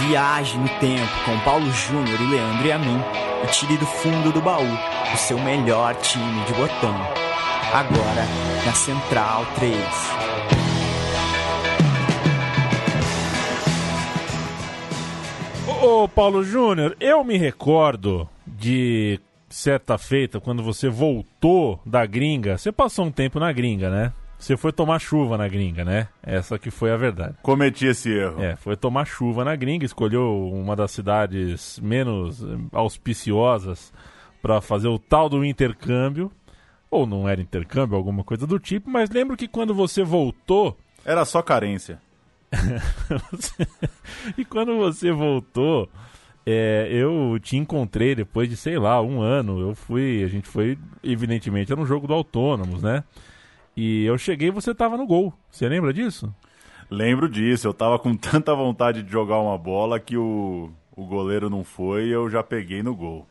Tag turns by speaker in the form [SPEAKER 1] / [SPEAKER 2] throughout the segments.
[SPEAKER 1] Viaje no tempo com Paulo Júnior e Leandro e a mim e tire do fundo do baú o seu melhor time de botão. Agora na Central 3.
[SPEAKER 2] Ô Paulo Júnior, eu me recordo de certa feita, quando você voltou da gringa, você passou um tempo na gringa, né? Você foi tomar chuva na gringa, né? Essa que foi a verdade.
[SPEAKER 3] Cometi esse erro.
[SPEAKER 2] É, foi tomar chuva na gringa, escolheu uma das cidades menos auspiciosas para fazer o tal do intercâmbio. Ou não era intercâmbio, alguma coisa do tipo, mas lembro que quando você voltou.
[SPEAKER 3] Era só carência.
[SPEAKER 2] e quando você voltou, é, eu te encontrei depois de, sei lá, um ano. Eu fui, a gente foi, evidentemente, era um jogo do Autônomos, né? E eu cheguei e você tava no gol. Você lembra disso?
[SPEAKER 3] Lembro disso. Eu tava com tanta vontade de jogar uma bola que o, o goleiro não foi e eu já peguei no gol.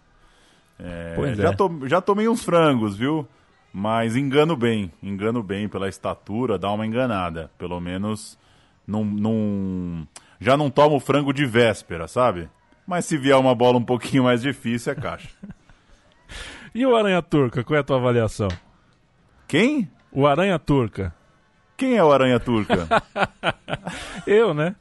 [SPEAKER 3] É,
[SPEAKER 2] Pois
[SPEAKER 3] já,
[SPEAKER 2] é.
[SPEAKER 3] to- já tomei uns frangos, viu? Mas engano bem, engano bem pela estatura, dá uma enganada. Pelo menos não, não, já não tomo frango de véspera, sabe? Mas se vier uma bola um pouquinho mais difícil, é caixa.
[SPEAKER 2] E o Aranha Turca, qual é a tua avaliação?
[SPEAKER 3] Quem?
[SPEAKER 2] O Aranha Turca.
[SPEAKER 3] Quem é o Aranha Turca?
[SPEAKER 2] Eu, né?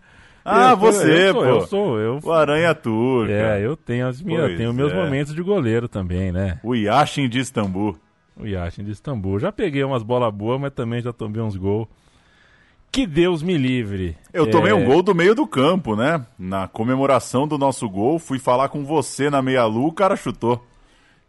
[SPEAKER 3] ah,
[SPEAKER 2] Eu-
[SPEAKER 3] você,
[SPEAKER 2] eu sou,
[SPEAKER 3] pô.
[SPEAKER 2] Eu sou, eu.
[SPEAKER 3] O Aranha Turca.
[SPEAKER 2] É, eu tenho as minhas,
[SPEAKER 3] Pois
[SPEAKER 2] tenho meus
[SPEAKER 3] é.
[SPEAKER 2] momentos de goleiro também, né?
[SPEAKER 3] O Yashin de Istambul.
[SPEAKER 2] O Yashin de Istambul. Já peguei umas bolas boas, mas também já tomei uns gols. Que Deus me livre.
[SPEAKER 3] Eu tomei
[SPEAKER 2] É,
[SPEAKER 3] um gol do meio do campo, né? Na comemoração do nosso gol, fui falar com você na meia-lua, o cara chutou.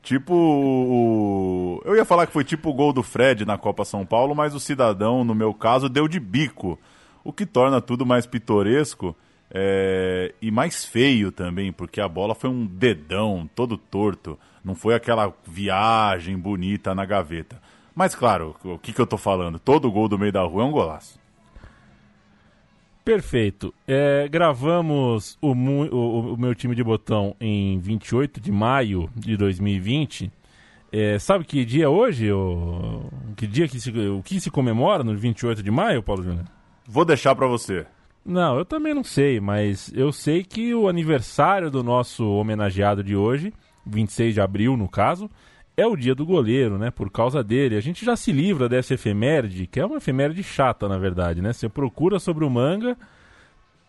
[SPEAKER 3] Tipo o... Eu ia falar que foi tipo o gol do Fred na Copa São Paulo, mas o cidadão, no meu caso, deu de bico. O que torna tudo mais pitoresco é, e mais feio também, porque a bola foi um dedão todo torto. Não foi aquela viagem bonita na gaveta. Mas claro, o que, que eu tô falando? Todo gol do meio da rua é um golaço.
[SPEAKER 2] Perfeito. É, gravamos o, o- o meu time de botão em 28 de maio de 2020. É, sabe que dia é hoje? O, que dia que se, o que se comemora no 28 de maio, Paulo Júnior?
[SPEAKER 3] Vou deixar pra você.
[SPEAKER 2] Não, eu também não sei, mas eu sei que o aniversário do nosso homenageado de hoje, 26 de abril no caso, é o dia do goleiro, né? Por causa dele. A gente já se livra dessa efeméride, que é uma efeméride chata, na verdade, né? Você procura sobre o manga,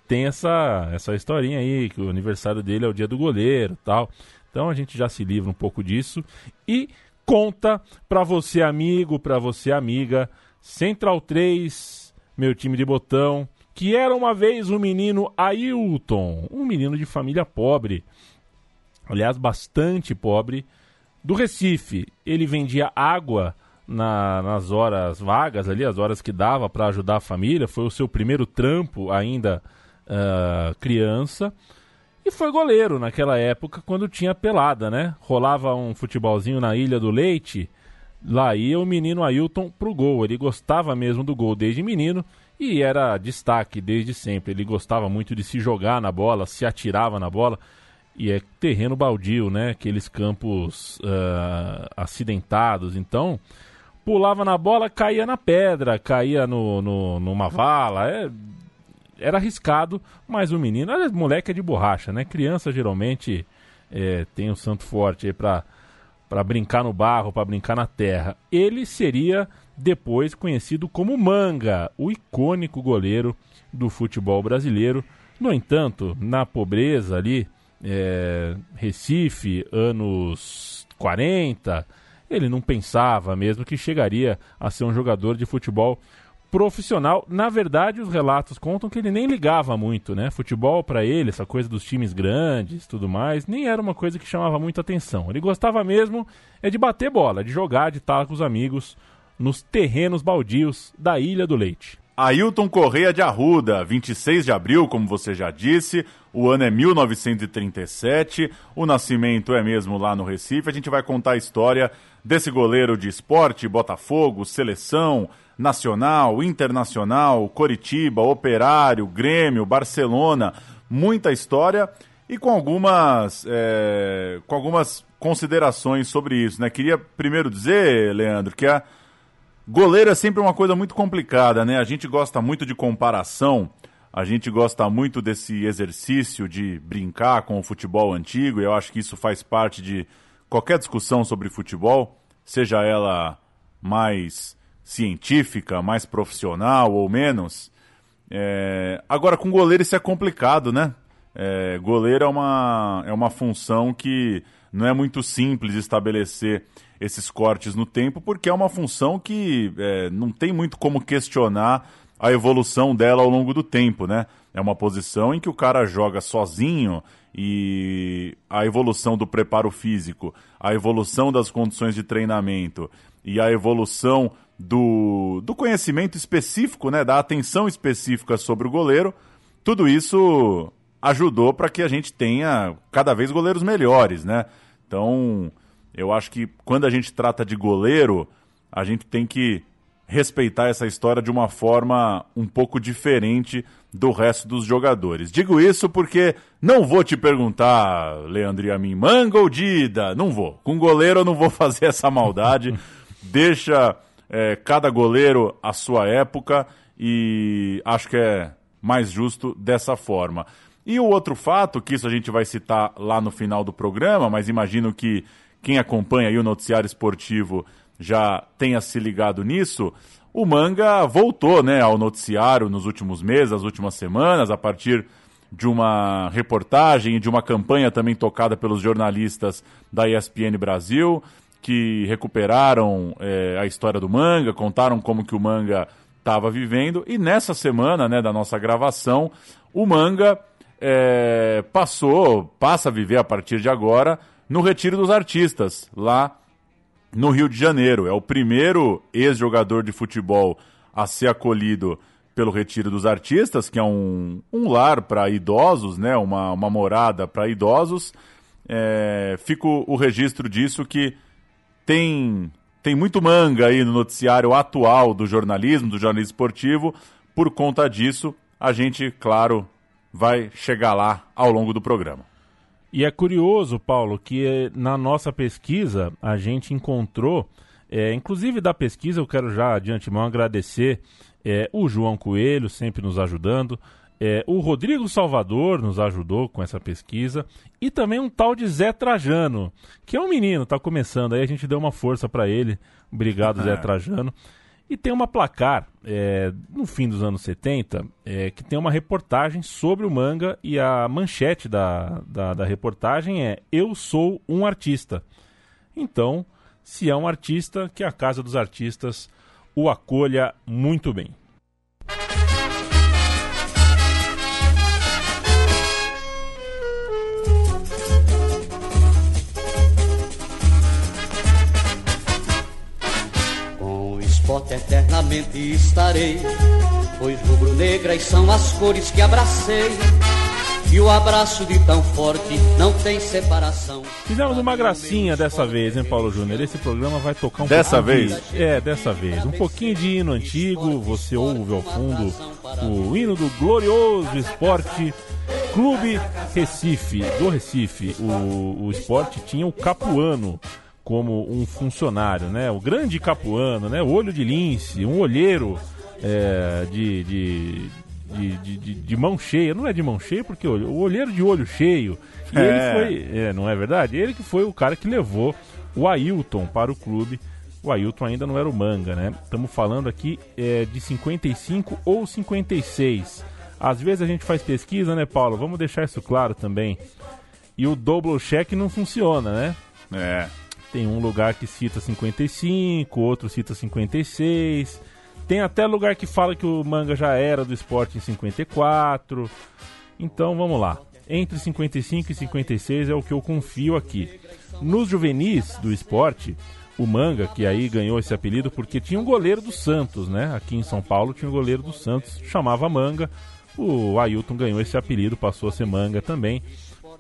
[SPEAKER 2] tem essa, essa historinha aí, que o aniversário dele é o dia do goleiro tal. Então a gente já se livra um pouco disso. E conta pra você, amigo, pra você, amiga, Central 3, meu time de botão, que era uma vez o menino Ailton, um menino de família pobre, aliás, bastante pobre, do Recife. Ele vendia água na- nas horas vagas ali, as horas que dava para ajudar a família. Foi o seu primeiro trampo ainda ah, criança. E foi goleiro naquela época, quando tinha pelada, né? Rolava um futebolzinho na Ilha do Leite, lá ia o menino Ailton pro gol. Ele gostava mesmo do gol desde menino e era destaque desde sempre. Ele gostava muito de se jogar na bola, se atirava na bola. E é terreno baldio, né? Aqueles campos ah, acidentados. Então, pulava na bola, caía na pedra, caía no, no- numa vala. É, era arriscado, mas o menino, aliás, moleque é de borracha, né? Criança geralmente é, tem o santo forte aí pra, pra brincar no barro, pra brincar na terra. Ele seria depois conhecido como Manga, o icônico goleiro do futebol brasileiro. No entanto, na pobreza ali, é, Recife, anos 40, ele não pensava mesmo que chegaria a ser um jogador de futebol profissional. Na verdade, os relatos contam que ele nem ligava muito, né? Futebol para ele, essa coisa dos times grandes, tudo mais, nem era uma coisa que chamava muita atenção. Ele gostava mesmo é de bater bola, de jogar, de estar com os amigos nos terrenos baldios da Ilha do Leite.
[SPEAKER 3] Ailton Correia de Arruda, 26 de abril, como você já disse, o ano é 1937, o nascimento é mesmo lá no Recife. A gente vai contar a história desse goleiro de esporte, Botafogo, seleção, nacional, internacional, Coritiba, Operário, Grêmio, Barcelona, muita história e com algumas, é, com algumas considerações sobre isso. Né? Queria primeiro dizer, Leandro, que a Goleiro é sempre uma coisa muito complicada, né? A gente gosta muito de comparação. A gente gosta muito desse exercício de brincar com o futebol antigo, e eu acho que isso faz parte de qualquer discussão sobre futebol, seja ela mais científica, mais profissional ou menos. É... Agora, com goleiro isso é complicado, né? É... Goleiro é uma, é uma função que não é muito simples estabelecer esses cortes no tempo, porque é uma função que é, não tem muito como questionar a evolução dela ao longo do tempo, né? É uma posição em que o cara joga sozinho e a evolução do preparo físico, a evolução das condições de treinamento e a evolução do, do conhecimento específico, né, da atenção específica sobre o goleiro, tudo isso ajudou para que a gente tenha cada vez goleiros melhores, né? Então, eu acho que quando a gente trata de goleiro, a gente tem que respeitar essa história de uma forma um pouco diferente do resto dos jogadores. Digo isso porque não vou te perguntar, Leandro e a mim, manga ou Dida? Não vou. Com goleiro eu não vou fazer essa maldade. Deixa é, cada goleiro a sua época e acho que é mais justo dessa forma. E o outro fato, que isso a gente vai citar lá no final do programa, mas imagino que quem acompanha aí o noticiário esportivo já tenha se ligado nisso, o Manga voltou né, ao noticiário nos últimos meses, nas últimas semanas, a partir de uma reportagem e de uma campanha também tocada pelos jornalistas da ESPN Brasil, que recuperaram é, a história do Manga, contaram como que o Manga estava vivendo, e nessa semana né, da nossa gravação, o Manga é, passou, passa a viver a partir de agora no Retiro dos Artistas, lá no Rio de Janeiro. É o primeiro ex-jogador de futebol a ser acolhido pelo Retiro dos Artistas, que é um, um lar para idosos, né? uma, uma morada para idosos. É, o, o registro disso que tem, tem muito manga aí no noticiário atual do jornalismo, do jornalismo esportivo. Por conta disso, a gente, claro, vai chegar lá ao longo do programa.
[SPEAKER 2] E é curioso, Paulo, que eh, na nossa pesquisa a gente encontrou, é, inclusive da pesquisa eu quero já de antemão agradecer é, o João Coelho, sempre nos ajudando, é, o Rodrigo Salvador nos ajudou com essa pesquisa e também um tal de Zé Trajano, que é um menino, está começando aí, a gente deu uma força para ele. Obrigado, Zé Trajano. E tem uma placar, é, no fim dos anos 70, é, que tem uma reportagem sobre o manga e a manchete da, da, da reportagem é Eu sou um artista. Então, se é um artista, que a Casa dos Artistas o acolha muito bem.
[SPEAKER 4] Eternamente estarei, pois rubro-negras são as cores que abracei. E o abraço de tão forte não tem separação.
[SPEAKER 2] Fizemos uma gracinha dessa vez, hein, Paulo Júnior? Esse programa vai tocar um
[SPEAKER 3] Dessa vez?
[SPEAKER 2] De... É, dessa vez. Um pouquinho de hino antigo, você ouve ao fundo o hino do glorioso esporte Clube Recife, do Recife. O, o esporte tinha o Capuano como um funcionário, né? O grande capuano, né? O olho de lince, um olheiro é, de, de, de, de, de, mão cheia. Não é de mão cheia, porque o olheiro de olho cheio. E é. ele foi, é, não é verdade? Ele que foi o cara que levou o Ailton para o clube. O Ailton ainda não era o manga, né? Estamos falando aqui é, de 55 ou 56. Às vezes a gente faz pesquisa, né, Paulo? Vamos deixar isso claro também. E o double check não funciona, né?
[SPEAKER 3] É.
[SPEAKER 2] Tem um lugar que cita 55, outro cita 56. Tem até lugar que fala que o manga já era do esporte em 54. Então vamos lá. Entre 55 e 56 é o que eu confio aqui. Nos juvenis do esporte, o manga, que aí ganhou esse apelido porque tinha um goleiro do Santos, né? Aqui em São Paulo tinha um goleiro do Santos, chamava manga. O Ailton ganhou esse apelido, passou a ser manga também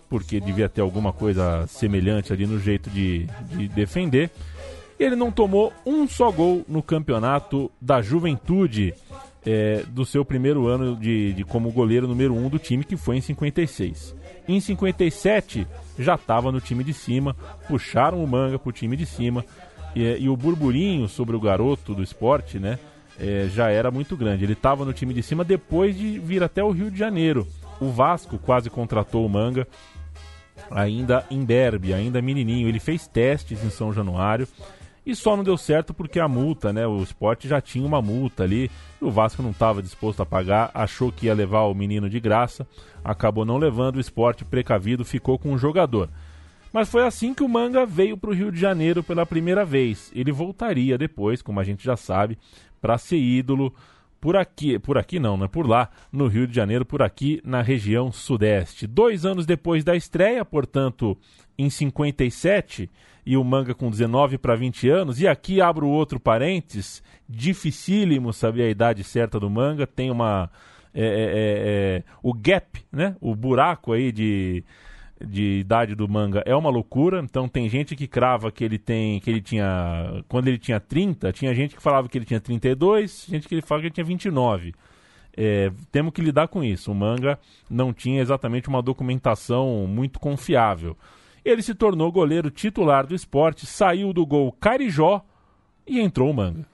[SPEAKER 2] porque devia ter alguma coisa semelhante ali no jeito de, de defender. Ele não tomou um só gol no campeonato da juventude é, do seu primeiro ano de, de, como goleiro número um do time, que foi em 56. Em 57, já estava no time de cima, puxaram o manga para o time de cima. E, e, o burburinho sobre o garoto do esporte, né? é, já era muito grande. Ele estava no time de cima depois de vir até o Rio de Janeiro. O Vasco quase contratou o Manga, ainda em Derby, ainda menininho. Ele fez testes em São Januário e só não deu certo porque a multa, né? O esporte já tinha uma multa ali o Vasco não estava disposto a pagar, achou que ia levar o menino de graça, acabou não levando, o esporte precavido ficou com o jogador. Mas foi assim que o Manga veio para o Rio de Janeiro pela primeira vez. Ele voltaria depois, como a gente já sabe, para ser ídolo por aqui, por aqui não, né? Por lá, no Rio de Janeiro, por aqui na região sudeste. Dois anos depois da estreia, portanto, em 57, e o manga com 19 para 20 anos. E aqui abro outro parênteses, dificílimo saber a idade certa do manga, tem uma. É, é, é, é o gap, né? O buraco aí de de idade do manga é uma loucura. Então tem gente que crava que ele tem que ele tinha quando ele tinha 30, tinha gente que falava que ele tinha 32, gente que ele falava que ele tinha 29. É, temos que lidar com isso. O manga não tinha exatamente uma documentação muito confiável. Ele se tornou goleiro titular do esporte, saiu do gol Carijó e entrou o manga.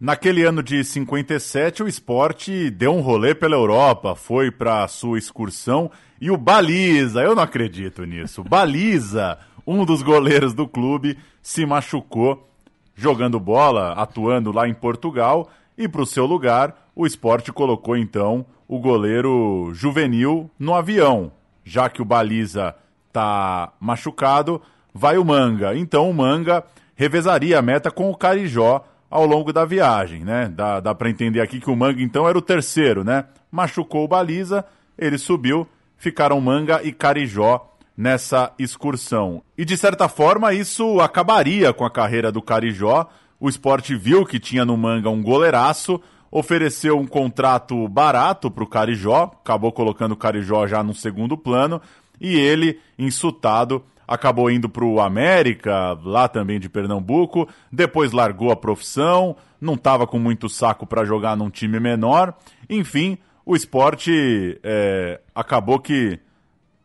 [SPEAKER 3] Naquele ano de 57, o esporte deu um rolê pela Europa, foi para sua excursão e o Baliza, eu não acredito nisso. Baliza, um dos goleiros do clube, se machucou jogando bola, atuando lá em Portugal, e para o seu lugar, o esporte colocou então o goleiro juvenil no avião. Já que o Baliza tá machucado, vai o Manga. Então o Manga revezaria a meta com o Carijó ao longo da viagem, né? Dá, dá para entender aqui que o Manga então era o terceiro, né? Machucou o Baliza, ele subiu, ficaram Manga e Carijó nessa excursão. E de certa forma isso acabaria com a carreira do Carijó. O esporte viu que tinha no Manga um goleiraço, ofereceu um contrato barato para o Carijó, acabou colocando o Carijó já no segundo plano, e ele, insultado, acabou indo para o América, lá também de Pernambuco, depois largou a profissão, não estava com muito saco para jogar num time menor. Enfim, o esporte é, acabou que,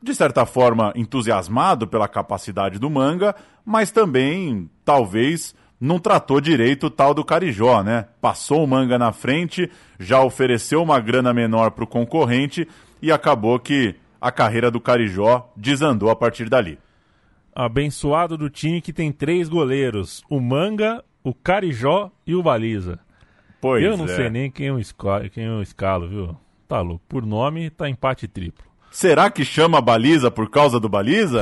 [SPEAKER 3] de certa forma, entusiasmado pela capacidade do Manga, mas também, talvez, não tratou direito o tal do Carijó, né? Passou o Manga na frente, já ofereceu uma grana menor para o concorrente e acabou que a carreira do Carijó desandou a partir dali
[SPEAKER 2] abençoado do time que tem três goleiros: o Manga, o Carijó e o Baliza. Pois eu não é. sei nem quem eu, escalo, quem eu escalo, viu? Tá louco. Por nome, tá empate triplo.
[SPEAKER 3] Será que chama Baliza por causa do Baliza?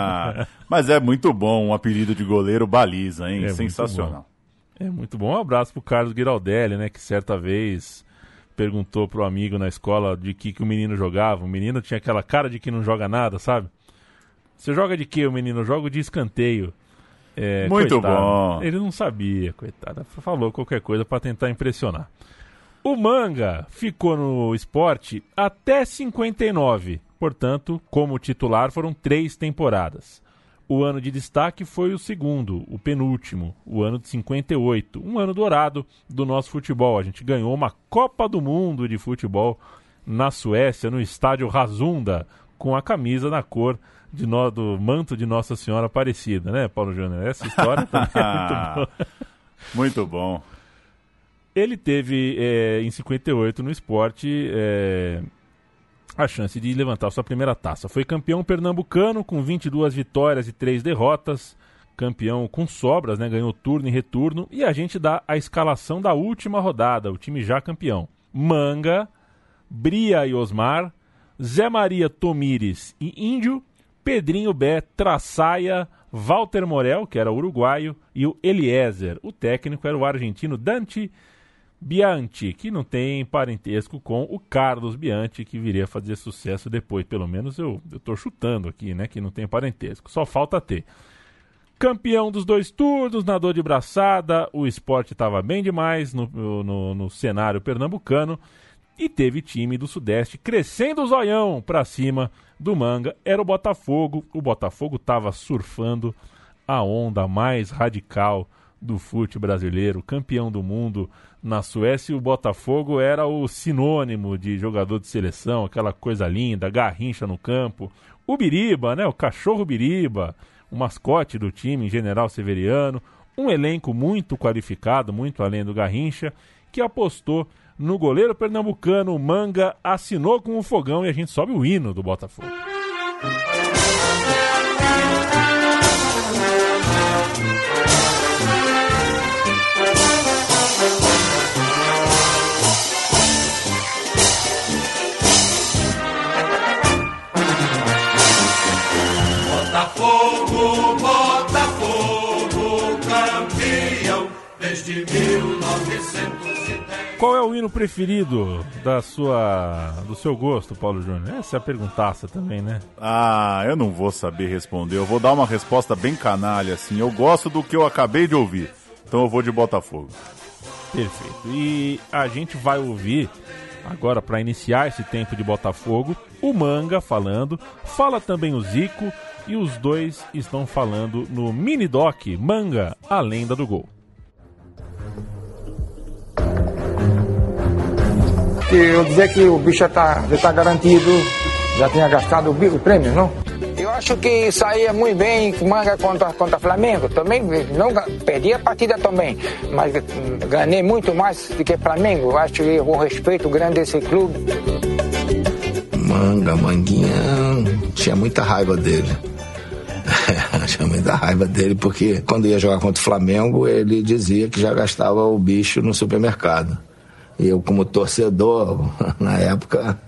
[SPEAKER 3] Mas é muito bom um apelido de goleiro Baliza, hein? É Sensacional.
[SPEAKER 2] Muito é muito bom. Um abraço pro Carlos Giraldelli, né? Que certa vez perguntou pro amigo na escola de que, que o menino jogava. O menino tinha aquela cara de que não joga nada, sabe? Você joga de quê, o menino? Jogo de escanteio.
[SPEAKER 3] É, Muito coitado. bom.
[SPEAKER 2] Ele não sabia, coitado. Falou qualquer coisa para tentar impressionar. O Manga ficou no esporte até 59. Portanto, como titular, foram três temporadas. O ano de destaque foi o segundo, o penúltimo, o ano de 58. Um ano dourado do nosso futebol. A gente ganhou uma Copa do Mundo de futebol na Suécia, no estádio Razunda, com a camisa na cor de no, do manto de Nossa Senhora Aparecida, né, Paulo Júnior? Essa história também é muito boa.
[SPEAKER 3] Muito bom.
[SPEAKER 2] Ele teve, é, em 58, no esporte, é, a chance de levantar sua primeira taça. Foi campeão pernambucano com 22 vitórias e 3 derrotas. Campeão com sobras, né? Ganhou turno e retorno. E a gente dá a escalação da última rodada, o time já campeão. Manga, Bria e Osmar, Zé Maria Tomires e Índio, Pedrinho Bé, Traçaia, Walter Morel, que era uruguaio, e o Eliezer. O técnico era o argentino Dante Bianchi, que não tem parentesco com o Carlos Bianchi, que viria a fazer sucesso depois. Pelo menos eu, estou chutando aqui, né? Que não tem parentesco. Só falta ter. Campeão dos dois turnos, nadou de braçada, o esporte estava bem demais no, no, no cenário pernambucano e teve time do Sudeste crescendo o zoião para cima do Manga. Era o Botafogo. O Botafogo estava surfando a onda mais radical do futebol brasileiro, campeão do mundo na Suécia. O Botafogo era o sinônimo de jogador de seleção, aquela coisa linda, garrincha no campo. O Biriba, né? O cachorro Biriba, o mascote do time, General Severiano. Um elenco muito qualificado, muito além do Garrincha, que apostou no goleiro pernambucano. Manga assinou com o fogão e a gente sobe o hino do. Botafogo, Qual é o hino preferido da sua, do seu gosto, Paulo Júnior? Essa é a perguntaça também, né?
[SPEAKER 3] Ah, eu não vou saber responder. Eu vou dar uma resposta bem canalha, assim. Eu gosto do que eu acabei de ouvir. Então eu vou de Botafogo.
[SPEAKER 2] Perfeito. E a gente vai ouvir agora para iniciar esse tempo de Botafogo, o Manga falando, fala também o Zico e os dois estão falando no mini doc Manga, a lenda do gol.
[SPEAKER 5] Que eu dizer que o bicho já está já tá garantido, já tinha gastado o, prêmio, não? Eu acho que saía muito bem manga contra contra Flamengo, também não perdi a partida também, mas hum, ganhei muito mais do que Flamengo. Eu acho que eu respeito grande esse clube.
[SPEAKER 6] Manga, Manguinha, tinha muita raiva dele. tinha muita raiva dele porque quando ia jogar contra o Flamengo, ele dizia que já gastava o bicho no supermercado. Eu, como torcedor, na época,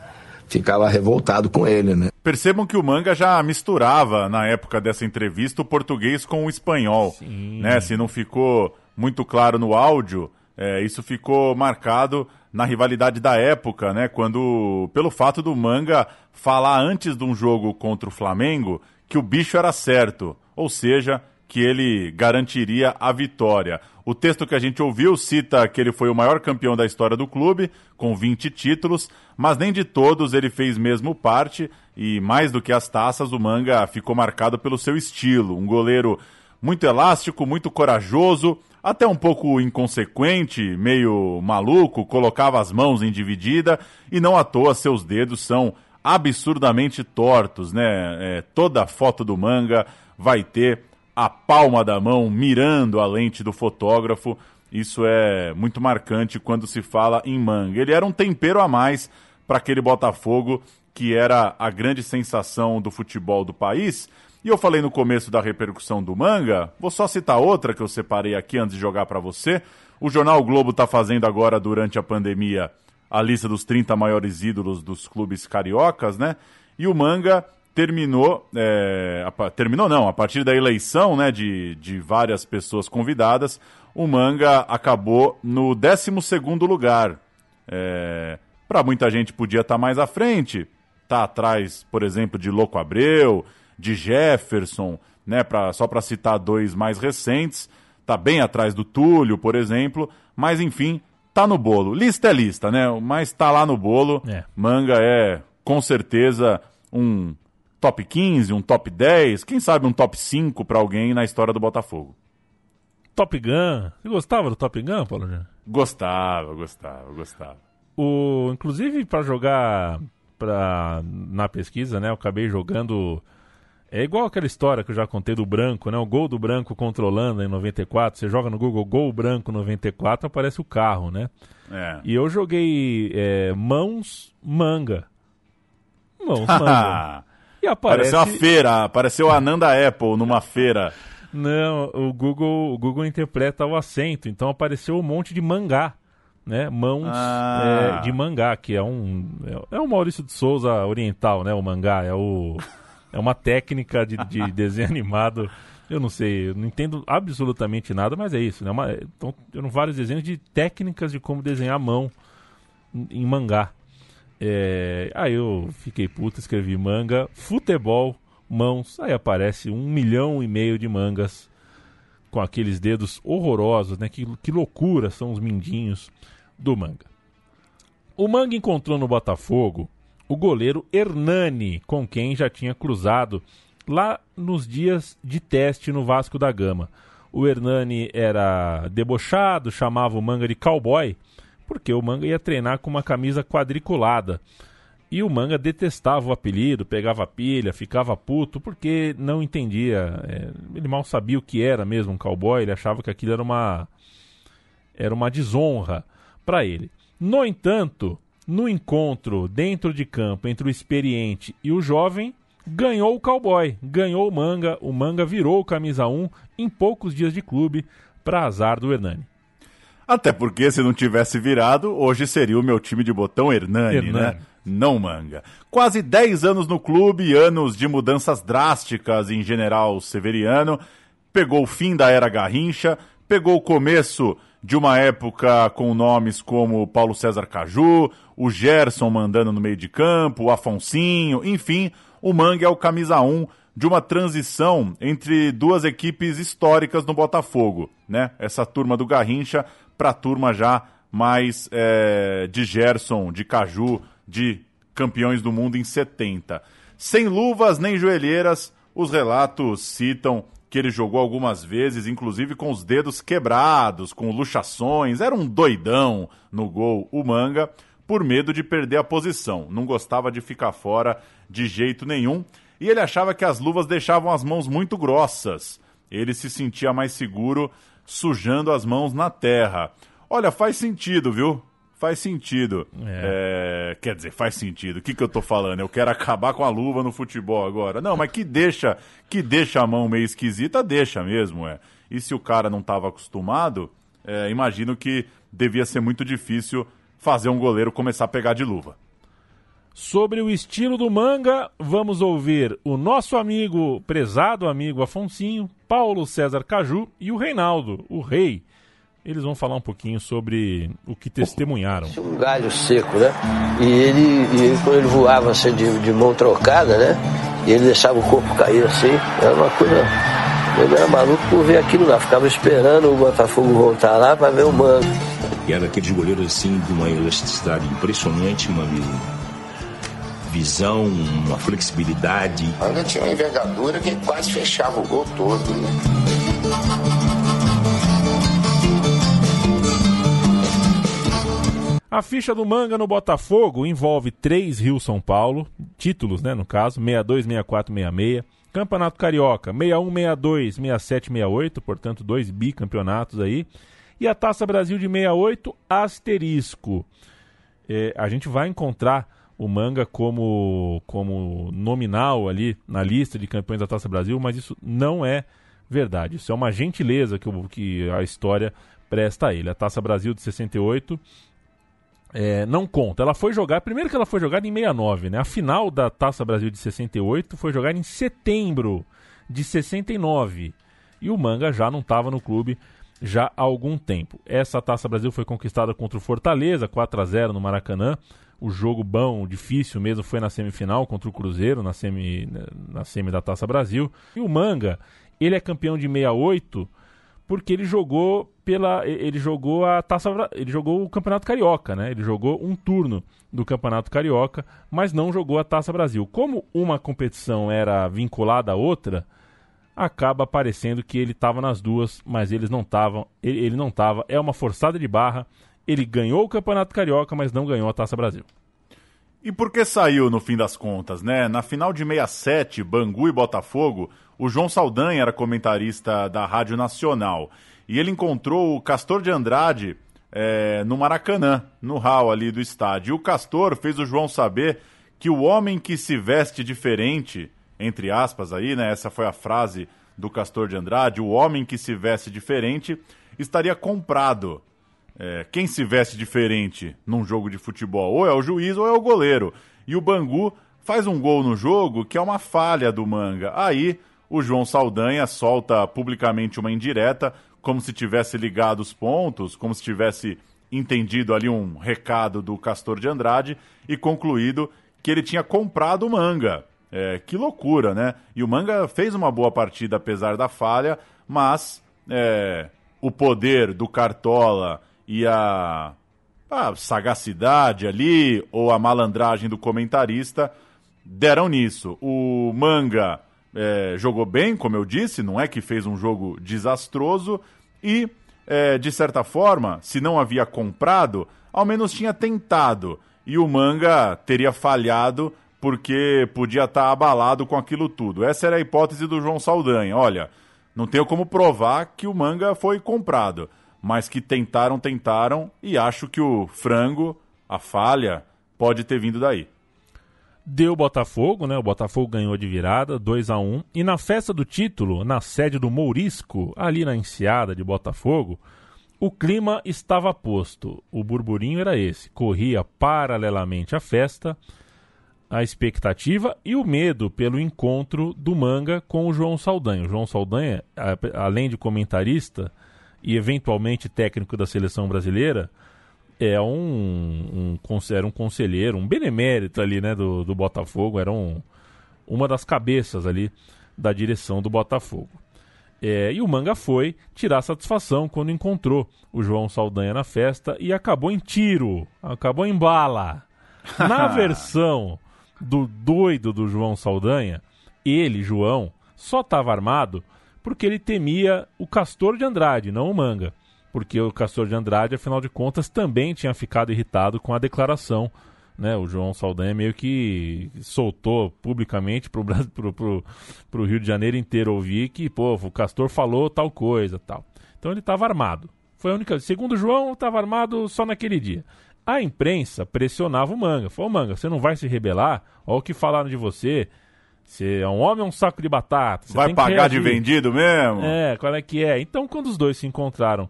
[SPEAKER 6] ficava revoltado com ele, né?
[SPEAKER 3] Percebam que o Manga já misturava, na época dessa entrevista, o português com o espanhol. Né? Se não ficou muito claro no áudio, é, isso ficou marcado na rivalidade da época, né? Quando, pelo fato do Manga falar antes de um jogo contra o Flamengo que o bicho era certo, ou seja, que ele garantiria a vitória. O texto que a gente ouviu cita que ele foi o maior campeão da história do clube, com 20 títulos, mas nem de todos ele fez mesmo parte, e mais do que as taças, o Manga ficou marcado pelo seu estilo. Um goleiro muito elástico, muito corajoso, até um pouco inconsequente, meio maluco, colocava as mãos em dividida, e não à toa seus dedos são absurdamente tortos, né? É, toda foto do Manga vai ter a palma da mão mirando a lente do fotógrafo. Isso é muito marcante quando se fala em Manga. Ele era um tempero a mais para aquele Botafogo que era a grande sensação do futebol do país. E eu falei no começo da repercussão do Manga, vou só citar outra que eu separei aqui antes de jogar para você. O jornal Globo está fazendo agora durante a pandemia a lista dos 30 maiores ídolos dos clubes cariocas, né? E o Manga terminou, é, a terminou não, a partir da eleição, né, de, de várias pessoas convidadas, o Manga acabou no 12º lugar. É, para muita gente podia estar mais à frente, tá atrás, por exemplo, de Louco Abreu, de Jefferson, né, pra, só para citar dois mais recentes, tá bem atrás do Túlio, por exemplo, mas enfim, tá no bolo. Lista é lista, né? Mas tá lá no bolo.
[SPEAKER 2] É.
[SPEAKER 3] Manga é com certeza um top 15, um top 10, quem sabe um top 5 para alguém na história do Botafogo.
[SPEAKER 2] Top Gun. Você gostava do Top Gun, Paulo?
[SPEAKER 3] Gostava, gostava, gostava.
[SPEAKER 2] O, inclusive para jogar pra, na pesquisa, né? Eu acabei jogando. É igual aquela história que eu já contei do branco, né? O gol do branco controlando em 94. Você joga no Google Gol Branco 94, aparece o carro, né?
[SPEAKER 3] É.
[SPEAKER 2] E eu joguei é, Mãos Manga. Mãos Manga. E aparece.
[SPEAKER 3] Pareceu uma feira, apareceu a Ananda Apple numa feira.
[SPEAKER 2] Não, o Google, o Google interpreta o acento, então apareceu um monte de mangá, né? Mãos
[SPEAKER 3] Ah.
[SPEAKER 2] é, de mangá, que é um é, é o Maurício de Souza oriental, né? O mangá é o é uma técnica de, de desenho animado. Eu não sei, eu não entendo absolutamente nada, mas é isso, né? Uma, então, vários desenhos de técnicas de como desenhar à mão em mangá. É, aí eu fiquei puto, escrevi manga, futebol, mãos. Aí aparece um milhão e meio de mangas com aqueles dedos horrorosos, né? Que, que loucura são os mindinhos do manga. O manga encontrou no Botafogo o goleiro Hernani, com quem já tinha cruzado lá nos dias de teste no Vasco da Gama. O Hernani era debochado, chamava o manga de cowboy, porque o manga ia treinar com uma camisa quadriculada. E o Manga detestava o apelido, pegava pilha, ficava puto, porque não entendia. É, ele mal sabia o que era mesmo um cowboy, ele achava que aquilo era uma, era uma desonra para ele. No entanto, no encontro dentro de campo entre o experiente e o jovem, ganhou o cowboy, ganhou o Manga, o Manga virou o camisa 1 em poucos dias de clube, para azar do Hernani.
[SPEAKER 3] Até porque se não tivesse virado, hoje seria o meu time de botão Hernani,
[SPEAKER 2] Hernani.
[SPEAKER 3] né? Não manga. Quase 10 anos no clube, anos de mudanças drásticas em General Severiano. Pegou o fim da era Garrincha, pegou o começo de uma época com nomes como Paulo César Caju, o Gerson mandando no meio de campo, o Afonsinho, enfim, o Manga é o camisa 1 de uma transição entre duas equipes históricas no Botafogo, né? Essa turma do Garrincha para a turma já mais é, de Gerson, de Caju, de campeões do mundo em 70. Sem luvas nem joelheiras, os relatos citam que ele jogou algumas vezes, inclusive com os dedos quebrados, com luxações, era um doidão no gol, o Manga, por medo de perder a posição. Não gostava de ficar fora de jeito nenhum e ele achava que as luvas deixavam as mãos muito grossas. Ele se sentia mais seguro sujando as mãos na terra. Olha, faz sentido, viu? Faz sentido. É, quer dizer, faz sentido. O que, que eu tô falando? Eu quero acabar com a luva no futebol agora. Não, mas que deixa, que deixa a mão meio esquisita, deixa mesmo, é. E se o cara não estava acostumado, é, imagino que devia ser muito difícil fazer um goleiro começar a pegar de luva.
[SPEAKER 2] Sobre o estilo do manga, vamos ouvir o nosso amigo, prezado amigo Afonsinho, Paulo César Caju e o Reinaldo, o rei. Eles vão falar um pouquinho sobre o que testemunharam.
[SPEAKER 7] Um galho seco, né? E ele, e ele quando ele voava assim de, de mão trocada, né? E ele deixava o corpo cair assim, era uma coisa. Eu era maluco por ver aquilo lá, ficava esperando o Botafogo voltar lá para ver o manga.
[SPEAKER 8] E era aqueles goleiros assim de uma elasticidade impressionante, uma visão, uma flexibilidade.
[SPEAKER 6] Ainda tinha uma envergadura que quase fechava o gol todo. Né?
[SPEAKER 2] A ficha do Manga no Botafogo envolve três Rio São Paulo, títulos, né, no caso, 62, 64, 66. Campeonato Carioca, 61, 62, 67, 68, portanto, dois bicampeonatos aí. E a Taça Brasil de 68, asterisco. É, a gente vai encontrar o Manga como, como nominal ali na lista de campeões da Taça Brasil, mas isso não é verdade. Isso é uma gentileza que, o- que a história presta a ele. A Taça Brasil de 68 é, não conta. Ela foi jogar, primeiro que ela foi jogada em 69, né? A final da Taça Brasil de 68 foi jogada em setembro de 69. E o Manga já não estava no clube já há algum tempo. Essa Taça Brasil foi conquistada contra o Fortaleza, 4 a 0 no Maracanã. O jogo bom, difícil mesmo, foi na semifinal contra o Cruzeiro, na semi, na semi da Taça Brasil. E o Manga, ele é campeão de 68 porque ele jogou pela ele jogou a taça ele jogou o Campeonato Carioca, né? Ele jogou um turno do Campeonato Carioca, mas não jogou a Taça Brasil. Como uma competição era vinculada à outra, acaba parecendo que ele estava nas duas, mas eles não estavam, ele, ele não estava. É uma forçada de barra. Ele ganhou o Campeonato Carioca, mas não ganhou a Taça Brasil.
[SPEAKER 3] E por que saiu no fim das contas, né? Na final de 67, Bangu e Botafogo, o João Saldanha era comentarista da Rádio Nacional. E ele encontrou o Castor de Andrade é, no Maracanã, no hall ali do estádio. E o Castor fez o João saber que o homem que se veste diferente, entre aspas aí, né? Essa foi a frase do Castor de Andrade, o homem que se veste diferente estaria comprado. É, quem se veste diferente num jogo de futebol? Ou é o juiz ou é o goleiro. E o Bangu faz um gol no jogo que é uma falha do Manga. Aí o João Saldanha solta publicamente uma indireta, como se tivesse ligado os pontos, como se tivesse entendido ali um recado do Castor de Andrade e concluído que ele tinha comprado o Manga. É, que loucura, né? E o Manga fez uma boa partida apesar da falha, mas é, o poder do Cartola e a, a sagacidade ali, ou a malandragem do comentarista, deram nisso. O Manga é, jogou bem, como eu disse, não é que fez um jogo desastroso, e, é, de certa forma, se não havia comprado, ao menos tinha tentado. e o Manga teria falhado porque podia estar abalado com aquilo tudo. Essa era a hipótese do João Saldanha. Olha, não tenho como provar que o Manga foi comprado, mas que tentaram, tentaram, e acho que o frango, a falha, pode ter vindo daí.
[SPEAKER 2] Deu Botafogo, né? O Botafogo ganhou de virada, 2 a 1 E na festa do título, na sede do Mourisco, ali na enseada de Botafogo, o clima estava posto. O burburinho era esse. Corria paralelamente à festa, a expectativa e o medo pelo encontro do Manga com o João Saldanha. O João Saldanha, além de comentarista e eventualmente técnico da seleção brasileira, é um, um, era um conselheiro, um benemérito ali, né, do, do Botafogo, era um, uma das cabeças ali da direção do Botafogo. É, e o Manga foi tirar satisfação quando encontrou o João Saldanha na festa e acabou em tiro, acabou em bala. Na versão do doido do João Saldanha, ele, João, só estava armado porque ele temia o Castor de Andrade, não o Manga porque o Castor de Andrade, afinal de contas, também tinha ficado irritado com a declaração. Né, o João Saldanha meio que soltou publicamente para o Rio de Janeiro inteiro ouvir que, pô, o Castor falou tal coisa tal. Então ele estava armado. Foi a única. Segundo o João, estava armado só naquele dia. A imprensa pressionava o Manga. Falou, Manga, você não vai se rebelar? Olha o que falaram de você. Você é um homem ou um saco de batata?
[SPEAKER 3] vai pagar de vendido mesmo?
[SPEAKER 2] É, qual é que é? Então, quando os dois se encontraram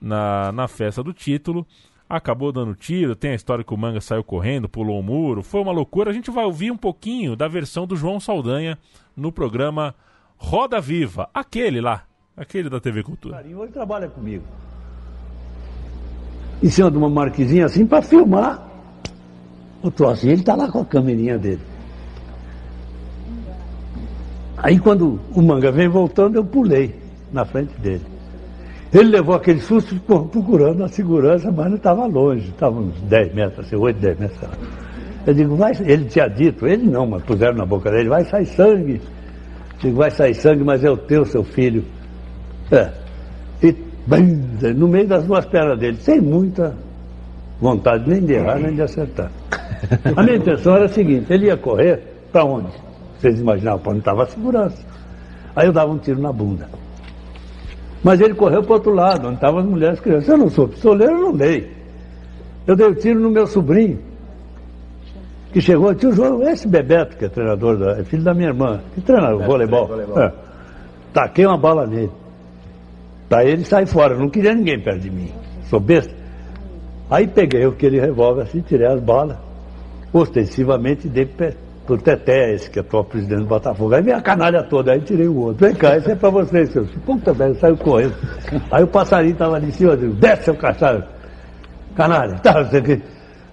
[SPEAKER 2] na, na festa do título. Acabou dando tiro, tem a história que o Manga saiu correndo, pulou o muro, foi uma loucura. A gente vai ouvir um pouquinho da versão do João Saldanha no programa Roda Viva, aquele lá, aquele da TV Cultura.
[SPEAKER 9] Ele trabalha comigo. Em cima de uma marquezinha assim para filmar o troço. E ele tá lá com a câmerinha dele. Aí quando o manga vem voltando, eu pulei na frente dele. Ele levou aquele susto procurando a segurança, mas não estava longe, estava uns 10 metros, assim, 8, 10 metros. Eu digo, vai, ele tinha dito, ele não, mas puseram na boca dele, vai sair sangue. Eu digo, vai sair sangue, mas é o teu, seu filho. É. E bem, no meio das duas pernas dele, sem muita vontade nem de errar, nem de acertar. A minha intenção era a seguinte, ele ia correr para onde? Vocês imaginavam para onde estava a segurança. Aí eu dava um tiro na bunda. Mas ele correu para o outro lado, onde estavam as mulheres e as crianças. Eu não sou pistoleiro, eu não dei. Eu dei o um tiro no meu sobrinho, que chegou, tio João, esse Bebeto, que é treinador, da, é filho da minha irmã, que treina o voleibol. voleibol. É. Taquei uma bala nele. Para ele sair fora, eu não queria ninguém perto de mim. Sou besta. Aí peguei aquele revólver assim, tirei as balas, ostensivamente dei pro Teté, esse que é o presidente do Botafogo. Aí vem a canalha toda, aí tirei o outro. Vem cá, esse é pra vocês, seus. Puta merda, saiu correndo. Aí o passarinho tava ali em cima, eu desce, seu cachorro. Canalha, tá, você que.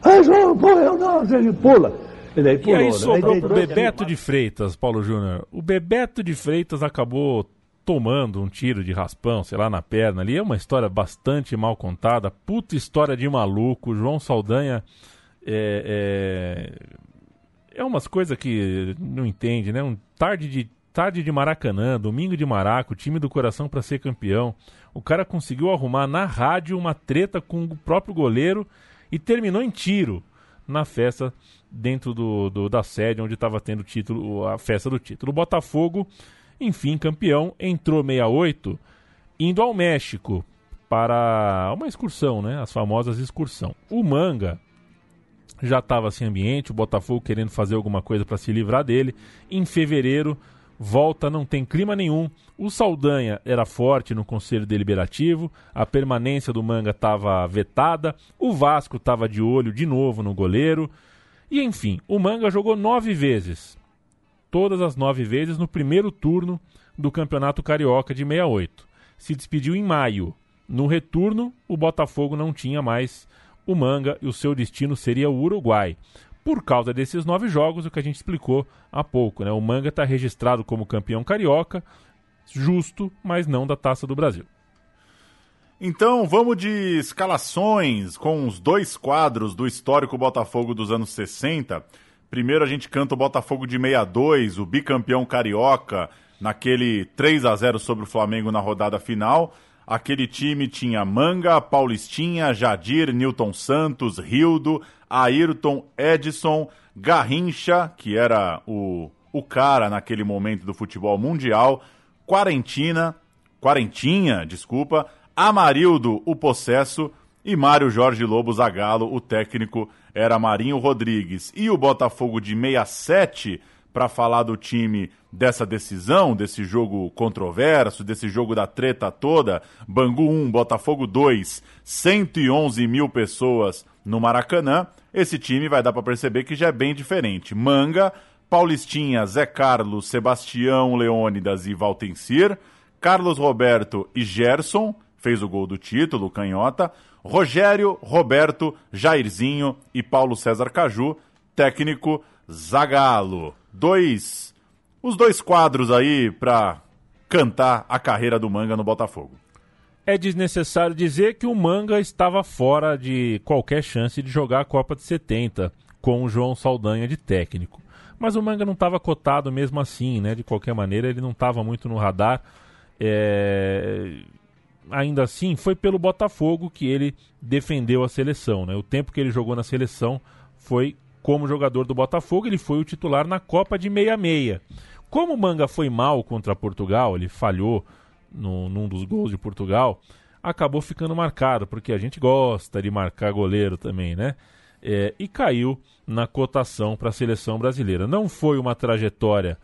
[SPEAKER 9] Ai, João, morreu não, você pula.
[SPEAKER 2] Ele aí pulou, e aí sobrou né? pro Bebeto de Freitas, Paulo Júnior. O Bebeto de Freitas acabou tomando um tiro de raspão, sei lá, na perna ali. É uma história bastante mal contada. Puta história de maluco. João Saldanha é, é é umas coisas que não entende, né? Um tarde de tarde de Maracanã, domingo de Maraco, time do coração para ser campeão. O cara conseguiu arrumar na rádio uma treta com o próprio goleiro e terminou em tiro na festa dentro do, do da sede onde estava tendo título, a festa do título. O Botafogo, enfim, campeão, entrou 68 indo ao México para uma excursão, né? As famosas excursão. O Manga já estava sem ambiente, o Botafogo querendo fazer alguma coisa para se livrar dele. Em fevereiro, volta, não tem clima nenhum. O Saldanha era forte no Conselho Deliberativo, a permanência do Manga estava vetada, o Vasco estava de olho de novo no goleiro. E enfim, o Manga jogou nove vezes. Todas as nove vezes no primeiro turno do Campeonato Carioca de 68. Se despediu em maio. No retorno, o Botafogo não tinha mais o Manga e o seu destino seria o Uruguai. Por causa desses nove jogos, o que a gente explicou há pouco, né? O Manga está registrado como campeão carioca, justo, mas não da Taça do Brasil.
[SPEAKER 3] Então vamos de escalações com os dois quadros do histórico Botafogo dos anos 60. Primeiro a gente canta o Botafogo de 62, o bicampeão carioca, naquele 3 a 0 sobre o Flamengo na rodada final. Aquele time tinha Manga, Paulistinha, Jadir, Newton Santos, Rildo, Ayrton, Edson, Garrincha, que era o, o cara naquele momento do futebol mundial, Quarentina, Quarentinha, desculpa, Amarildo, o possesso, e Mário Jorge Lobo Zagallo, o técnico, era Marinho Rodrigues. E o Botafogo de 67, para falar do time dessa decisão, desse jogo controverso, desse jogo da treta toda, Bangu 1, Botafogo 2, 111 mil pessoas no Maracanã, esse time vai dar para perceber que já é bem diferente. Manga, Paulistinha, Zé Carlos, Sebastião Leônidas e Valtencir, Carlos Roberto e Gerson, fez o gol do título, canhota, Rogério, Roberto, Jairzinho e Paulo César Caju, técnico Zagalo. Dois, os dois quadros aí para cantar a carreira do Manga no Botafogo.
[SPEAKER 2] É desnecessário dizer que o Manga estava fora de qualquer chance de jogar a Copa de 70 com o João Saldanha de técnico. Mas o Manga não estava cotado mesmo assim, né? De qualquer maneira, ele não estava muito no radar. É... Ainda assim, foi pelo Botafogo que ele defendeu a seleção. Né? O tempo que ele jogou na seleção foi como jogador do Botafogo, ele foi o titular na Copa de 66. Como o Manga foi mal contra Portugal, ele falhou no, num dos gols de Portugal, acabou ficando marcado, porque a gente gosta de marcar goleiro também, né? É, e caiu na cotação para a seleção brasileira. Não foi uma trajetória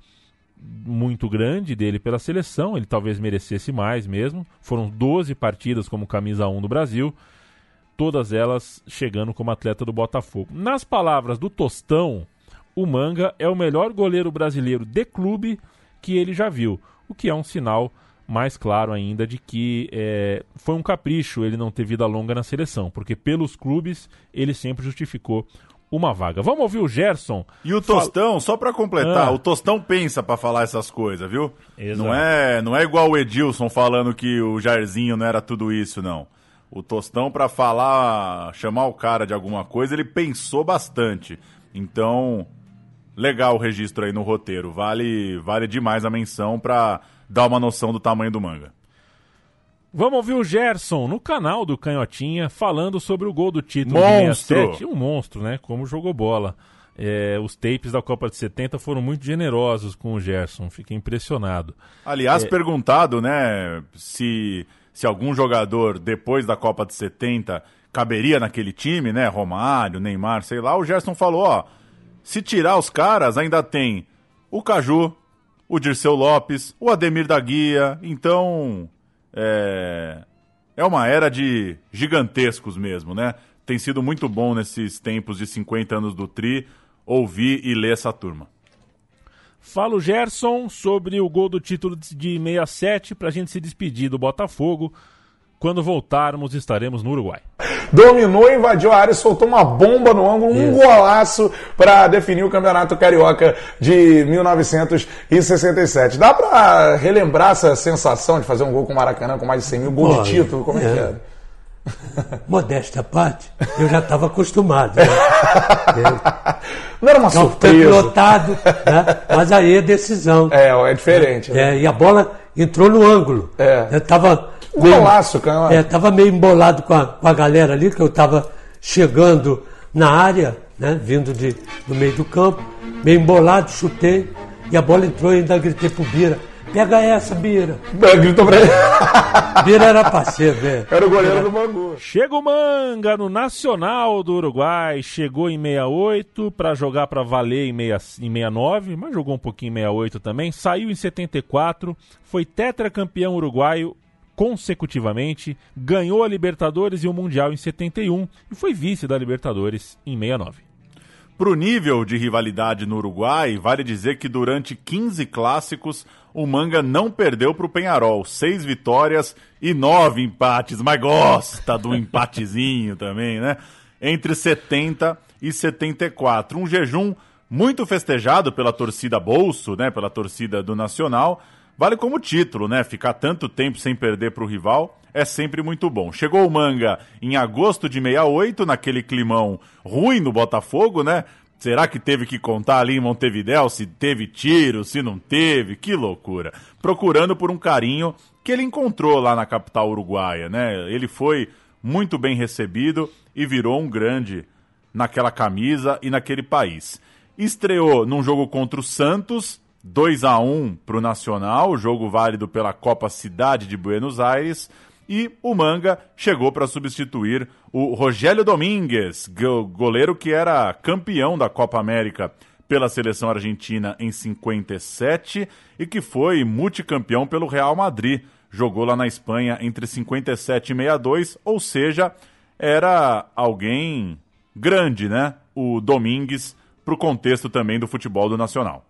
[SPEAKER 2] muito grande dele pela seleção, ele talvez merecesse mais mesmo. Foram 12 partidas como camisa 1 do Brasil, todas elas chegando como atleta do Botafogo. Nas palavras do Tostão, o Manga é o melhor goleiro brasileiro de clube que ele já viu, o que é um sinal mais claro ainda de que é, foi um capricho ele não ter vida longa na seleção, porque pelos clubes ele sempre justificou uma vaga. Vamos ouvir o Gerson.
[SPEAKER 3] E o Tostão, só para completar, ah. o Tostão pensa para falar essas coisas, viu? Exato. Não é, não é igual o Edilson falando que o Jairzinho não era tudo isso, não. O Tostão para falar, chamar o cara de alguma coisa, ele pensou bastante. Então, legal o registro aí no roteiro. Vale, vale demais a menção para dar uma noção do tamanho do manga.
[SPEAKER 2] Vamos ouvir o Gerson no canal do Canhotinha falando sobre o gol do título
[SPEAKER 3] monstro.
[SPEAKER 2] de 67. Um monstro, né? Como jogou bola. É, os tapes da Copa de 70 foram muito generosos com o Gerson. Fiquei impressionado.
[SPEAKER 3] Aliás, é... perguntado, né, se, se algum jogador depois da Copa de 70 caberia naquele time, né? Romário, Neymar, sei lá. O Gerson falou: ó, se tirar os caras, ainda tem o Caju, o Dirceu Lopes, o Ademir da Guia. Então, é, é uma era de gigantescos mesmo, né? Tem sido muito bom nesses tempos de 50 anos do Tri ouvir e ler essa turma.
[SPEAKER 2] Fala o Gerson sobre o gol do título de 67 para a gente se despedir do Botafogo. Quando voltarmos, estaremos no Uruguai.
[SPEAKER 10] Dominou, invadiu a área, soltou uma bomba no ângulo, um golaço para definir o Campeonato Carioca de 1967. Dá para relembrar essa sensação de fazer um gol com o Maracanã com mais de 100 mil, gol Olha, de título? Como é, é que era?
[SPEAKER 9] Modéstia à parte, eu já estava acostumado. Né?
[SPEAKER 10] Não era uma Não, surpresa.
[SPEAKER 9] lotado, né? mas aí é decisão.
[SPEAKER 10] É, é diferente.
[SPEAKER 9] Né? É, e a bola entrou no ângulo. É. Eu estava
[SPEAKER 10] um meio, golaço, cara.
[SPEAKER 9] É, tava meio embolado com a, com a galera ali, que eu estava chegando na área, né, vindo de, do meio do campo, meio embolado, chutei, e a bola entrou e ainda gritei pro Bira. Pega essa, Bira.
[SPEAKER 10] Gritou pra ele.
[SPEAKER 9] Bira era parceiro, velho.
[SPEAKER 10] Era o goleiro do Bangu.
[SPEAKER 2] Chega o Manga no Nacional do Uruguai. Chegou em 68 para jogar para valer em, meia, em 69, mas jogou um pouquinho em 68 também. Saiu em 74, foi tetracampeão uruguaio consecutivamente, ganhou a Libertadores e o Mundial em 71 e foi vice da Libertadores em 69.
[SPEAKER 3] Para o nível de rivalidade no Uruguai, vale dizer que durante 15 clássicos o Manga não perdeu para o Penharol. Seis vitórias e nove empates, mas gosta do empatezinho também, né? Entre 70 e 74. Um jejum muito festejado pela torcida Bolso, né? Pela torcida do Nacional Vale como título, né? Ficar tanto tempo sem perder para o rival é sempre muito bom. Chegou o Manga em agosto de 68, naquele climão ruim no Botafogo, né? Será que teve que contar ali em Montevidéu se teve tiro, se não teve? Que loucura. Procurando por um carinho que ele encontrou lá na capital uruguaia, né? Ele foi muito bem recebido e virou um grande naquela camisa e naquele país. Estreou num jogo contra o Santos, 2 a 1 para o Nacional, jogo válido pela Copa Cidade de Buenos Aires. E o Manga chegou para substituir o Rogério Domingues, goleiro que era campeão da Copa América pela seleção argentina em 57 e que foi multicampeão pelo Real Madrid. Jogou lá na Espanha entre 57 e 62, ou seja, era alguém grande, né? O Domingues, para o contexto também do futebol do Nacional.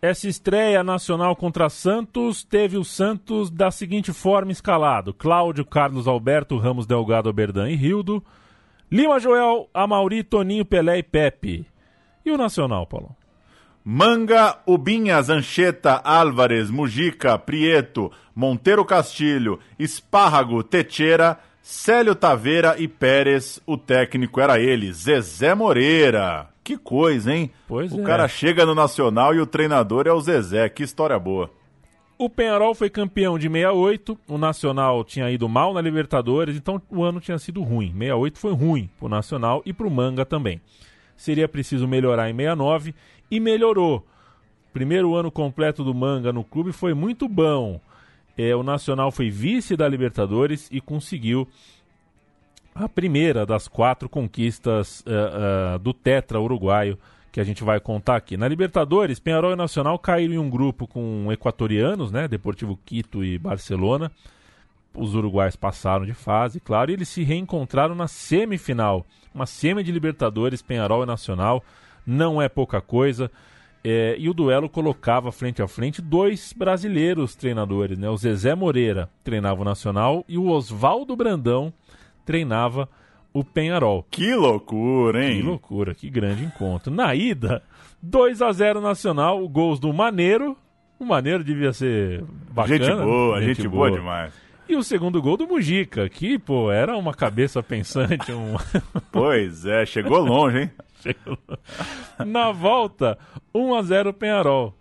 [SPEAKER 2] Essa estreia nacional contra Santos teve o Santos da seguinte forma escalado: Cláudio, Carlos Alberto, Ramos Delgado, Berdan e Rildo, Lima Joel, Amauri, Toninho, Pelé e Pepe. E o Nacional, Paulo?
[SPEAKER 3] Manga, Ubinhas, Ancheta, Álvares, Mujica, Prieto, Monteiro Castilho, Espárrago, Techera, Célio Taveira e Pérez. O técnico era ele, Zezé Moreira. Que coisa, hein?
[SPEAKER 2] Pois
[SPEAKER 3] o
[SPEAKER 2] é.
[SPEAKER 3] cara chega no Nacional e o treinador é o Zezé. Que história boa.
[SPEAKER 2] O Penharol foi campeão de 68, o Nacional tinha ido mal na Libertadores, então o ano tinha sido ruim. 68 foi ruim pro Nacional e pro Manga também. Seria preciso melhorar em 69 e melhorou. Primeiro ano completo do Manga no clube foi muito bom. É, o Nacional foi vice da Libertadores e conseguiu a primeira das quatro conquistas uh, uh, do Tetra uruguaio que a gente vai contar aqui. Na Libertadores, Penharol e Nacional caíram em um grupo com equatorianos, né? Deportivo Quito e Barcelona. Os uruguaios passaram de fase, claro, e eles se reencontraram na semifinal. Uma semi de Libertadores, Penharol e Nacional. Não é pouca coisa. É, e o duelo colocava frente a frente dois brasileiros treinadores, né? O Zezé Moreira treinava o Nacional e o Oswaldo Brandão treinava o Penharol.
[SPEAKER 3] Que loucura, hein?
[SPEAKER 2] Que loucura, que grande encontro. Na ida, 2 a 0 Nacional, gols do Maneiro. O Maneiro devia ser bacana.
[SPEAKER 3] Gente boa, gente, gente boa. boa demais.
[SPEAKER 2] E o segundo gol do Mujica, que, pô, era uma cabeça pensante. Um...
[SPEAKER 3] pois é, chegou longe, hein?
[SPEAKER 2] chegou... Na volta, 1 a 0 Penharol.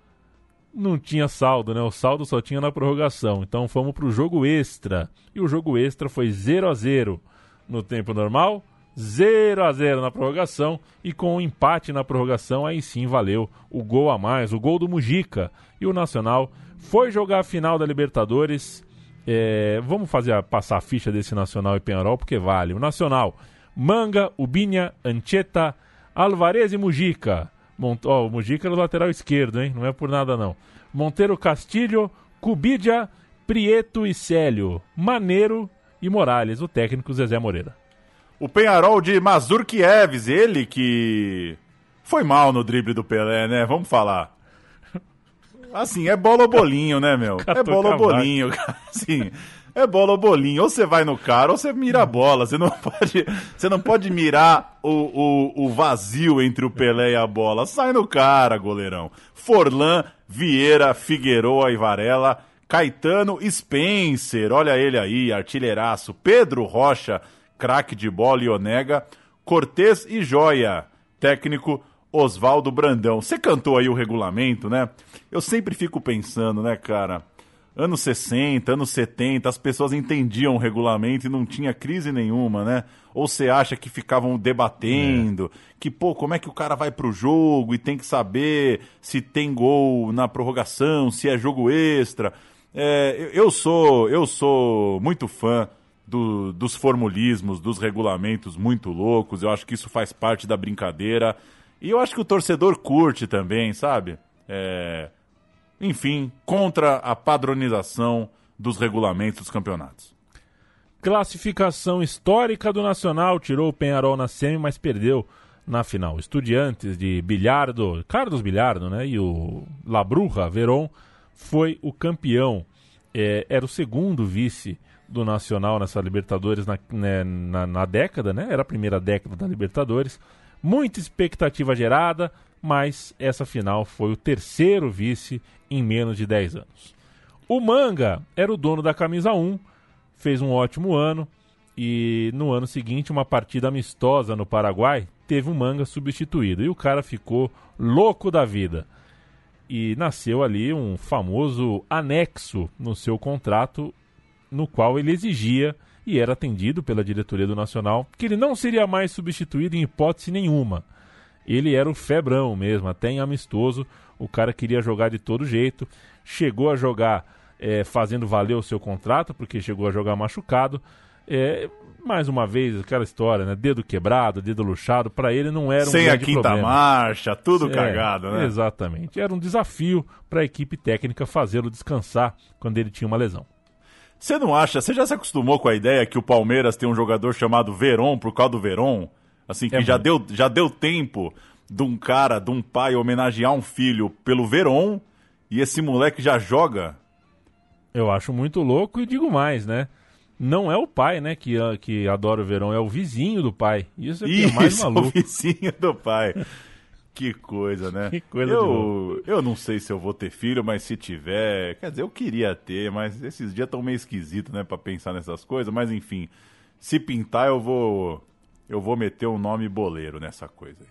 [SPEAKER 2] Não tinha saldo, né? O saldo só tinha na prorrogação. Então fomos pro jogo extra. E o jogo extra foi 0 a 0 no tempo normal, 0 a 0 na prorrogação e com o um empate na prorrogação aí sim valeu o gol a mais, o gol do Mujica. E o Nacional foi jogar a final da Libertadores. É, vamos fazer passar a ficha desse Nacional e Penharol porque vale. O Nacional, Manga, Ubinha, Ancheta, Alvarez e Mujica. Mont... Oh, o Mujica era o lateral esquerdo, hein? Não é por nada não. Monteiro Castilho, Cubidia, Prieto e Célio. Maneiro e Morales, o técnico Zezé Moreira.
[SPEAKER 3] O Penharol de Mazur Kieves, ele que foi mal no drible do Pelé, né? Vamos falar. Assim, é bola ou bolinho, né, meu? É bola ou bolinho, assim. É bola ou bolinho. Ou você vai no cara ou você mira a bola. Você não pode, você não pode mirar o, o, o vazio entre o Pelé e a bola. Sai no cara, goleirão. Forlan, Vieira, Figueroa e Varela. Caetano Spencer, olha ele aí, artilheiraço. Pedro Rocha, craque de bola e Onega. Cortez e Joia, técnico Oswaldo Brandão. Você cantou aí o regulamento, né? Eu sempre fico pensando, né, cara? Anos 60, anos 70, as pessoas entendiam o regulamento e não tinha crise nenhuma, né? Ou você acha que ficavam debatendo, é. que, pô, como é que o cara vai pro jogo e tem que saber se tem gol na prorrogação, se é jogo extra. É, eu sou eu sou muito fã do, dos formulismos, dos regulamentos muito loucos. Eu acho que isso faz parte da brincadeira. E eu acho que o torcedor curte também, sabe? É, enfim, contra a padronização dos regulamentos dos campeonatos.
[SPEAKER 2] Classificação histórica do Nacional tirou o Penharol na semi, mas perdeu na final. Estudiantes de Bilhardo, Carlos Bilhardo, né? E o Labruja Veron foi o campeão. É, era o segundo vice do Nacional nessa Libertadores na, né, na, na, década, né? Era a primeira década da Libertadores. Muita expectativa gerada, mas essa final foi o terceiro vice em menos de 10 anos. O Manga era o dono da camisa 1, fez um ótimo ano e no ano seguinte uma partida amistosa no Paraguai, teve um manga substituído. E o cara ficou louco da vida. E nasceu ali um famoso anexo no seu contrato, no qual ele exigia e era atendido pela diretoria do Nacional que ele não seria mais substituído em hipótese nenhuma. Ele era o febrão mesmo, até em amistoso. O cara queria jogar de todo jeito. Chegou a jogar é, fazendo valer o seu contrato, porque chegou a jogar machucado. É, mais uma vez, aquela história, né? Dedo quebrado, dedo luxado, para ele não era um
[SPEAKER 3] Sem a quinta
[SPEAKER 2] problema.
[SPEAKER 3] marcha, tudo
[SPEAKER 2] É,
[SPEAKER 3] cagado, né?
[SPEAKER 2] Exatamente. Era um desafio para a equipe técnica fazê-lo descansar quando ele tinha uma lesão.
[SPEAKER 3] Você não acha? Você já se acostumou com a ideia que o Palmeiras tem um jogador chamado Veron por causa do Veron? Assim, que
[SPEAKER 2] É
[SPEAKER 3] já, deu, já deu tempo de um cara, de um pai homenagear um filho pelo Veron e esse moleque já joga?
[SPEAKER 2] Eu acho muito louco e digo mais, né? Não é o pai, né, que, que adora o verão, é o vizinho do pai. Isso é que é mais
[SPEAKER 3] Isso, o
[SPEAKER 2] maluco.
[SPEAKER 3] vizinho do pai. Que coisa, né?
[SPEAKER 2] Que coisa
[SPEAKER 3] eu, eu não sei se eu vou ter filho, mas se tiver. Quer dizer, eu queria ter, mas esses dias estão meio esquisitos, né, pra pensar nessas coisas. Mas enfim, se pintar, eu vou. Eu vou meter um nome boleiro nessa coisa aí.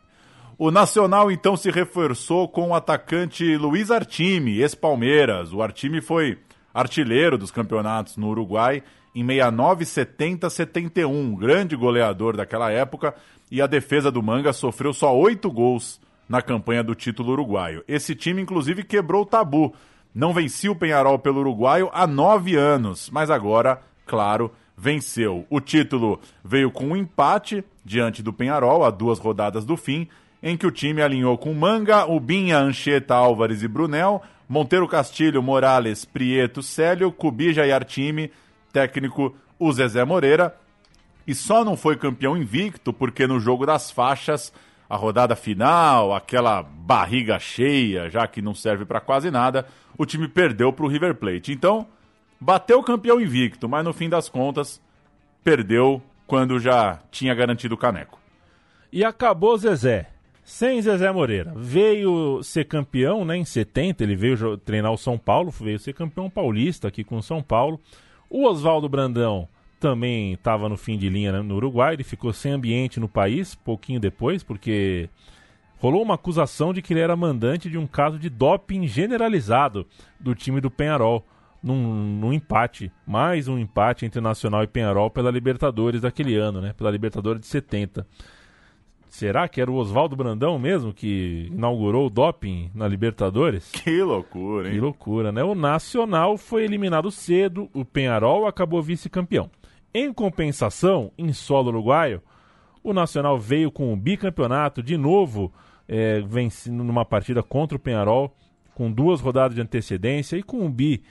[SPEAKER 3] O Nacional então se reforçou com o atacante Luiz Artime, ex-Palmeiras. O Artime foi artilheiro dos campeonatos no Uruguai em 69, 70, 71. Um grande goleador daquela época. E a defesa do Manga sofreu só oito gols na campanha do título uruguaio. Esse time, inclusive, quebrou o tabu. Não vencia o Penharol pelo uruguaio há nove anos, mas agora, claro, venceu. O título veio com um empate diante do Penharol, a duas rodadas do fim, em que o time alinhou com Manga, Ubinha, Anchieta, Álvares e Brunel, Monteiro Castilho, Morales, Prieto, Célio, Cubija e Artime, técnico o Zezé Moreira, e só não foi campeão invicto porque no jogo das faixas, a rodada final, aquela barriga cheia, já que não serve para quase nada, o time perdeu para o River Plate. Então, bateu o campeão invicto, mas no fim das contas, perdeu quando já tinha garantido o caneco.
[SPEAKER 2] E acabou Zezé. Sem Zezé Moreira. Veio ser campeão, né? Em 70, ele veio treinar o São Paulo, veio ser campeão paulista aqui com o São Paulo. O Oswaldo Brandão também estava no fim de linha né, no Uruguai, ele ficou sem ambiente no país, pouquinho depois, porque rolou uma acusação de que ele era mandante de um caso de doping generalizado do time do Penharol, num, num empate, mais um empate entre Nacional e Penharol pela Libertadores daquele ano, né? Pela Libertadores de 70. Será que era o Oswaldo Brandão mesmo que inaugurou o doping na Libertadores?
[SPEAKER 3] Que loucura,
[SPEAKER 2] Que
[SPEAKER 3] hein?
[SPEAKER 2] loucura, né? O Nacional foi eliminado cedo, o Penharol acabou vice-campeão. Em compensação, em solo uruguaio, o Nacional veio com o bicampeonato de novo, é, vencendo numa partida contra o Penharol, com duas rodadas de antecedência e com o bi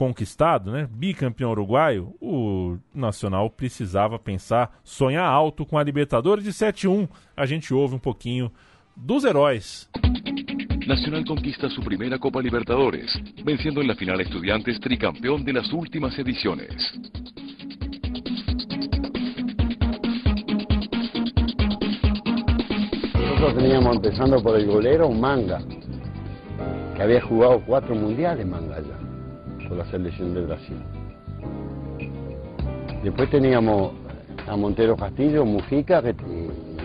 [SPEAKER 2] conquistado, né? Bicampeão uruguaio, o Nacional precisava pensar, sonhar alto com a Libertadores de 7-1. A gente ouve um pouquinho dos heróis.
[SPEAKER 11] Nacional conquista su primera Copa Libertadores, venciendo en la final a Estudiantes tricampeón de las últimas ediciones.
[SPEAKER 12] Nosotros teníamos empezando por el golero un manga, que había jugado cuatro mundiales manga ya, la selección de Brasil. Después teníamos a Montero Castillo, Mujica, que,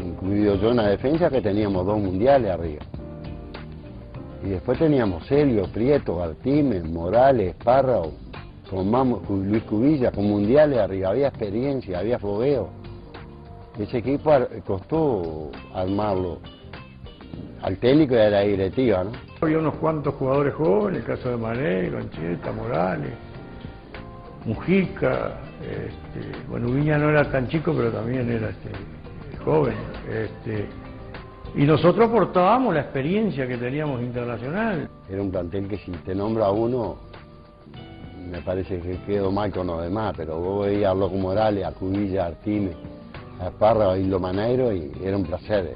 [SPEAKER 12] incluido yo en la defensa, que teníamos dos mundiales arriba. Y después teníamos Celio, Prieto, Gartime, Morales, Párrao, con Luis Cubilla, con mundiales arriba. Había experiencia, había fogueo. Ese equipo costó armarlo. Al técnico y a la directiva, ¿no?
[SPEAKER 9] Había unos cuantos jugadores jóvenes, el caso de Mané, Concheta, Morales, Mujica, este, bueno, Viña no era tan chico, pero también era este, joven. Este, y nosotros aportábamos la experiencia que teníamos internacional.
[SPEAKER 12] Era un plantel que si te nombra a uno, me parece que quedó mal con los demás, pero vos veías a Loco Morales, a Cubilla, a Artime, a Parra, a Hildo Maneiro y era un placer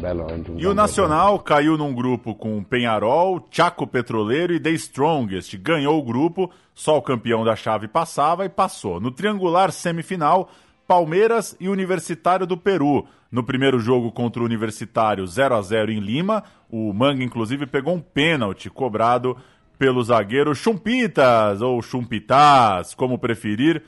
[SPEAKER 12] de un
[SPEAKER 3] E o Nacional caiu num grupo com Penharol, Chaco Petroleiro e The Strongest. Ganhou o grupo, só o campeão da chave passava e passou. No triangular semifinal, Palmeiras e Universitário do Peru. No primeiro jogo contra o Universitário 0 a 0 em Lima, o Manga inclusive pegou um pênalti cobrado pelo zagueiro Chumpitas ou Chumpitas, como preferir.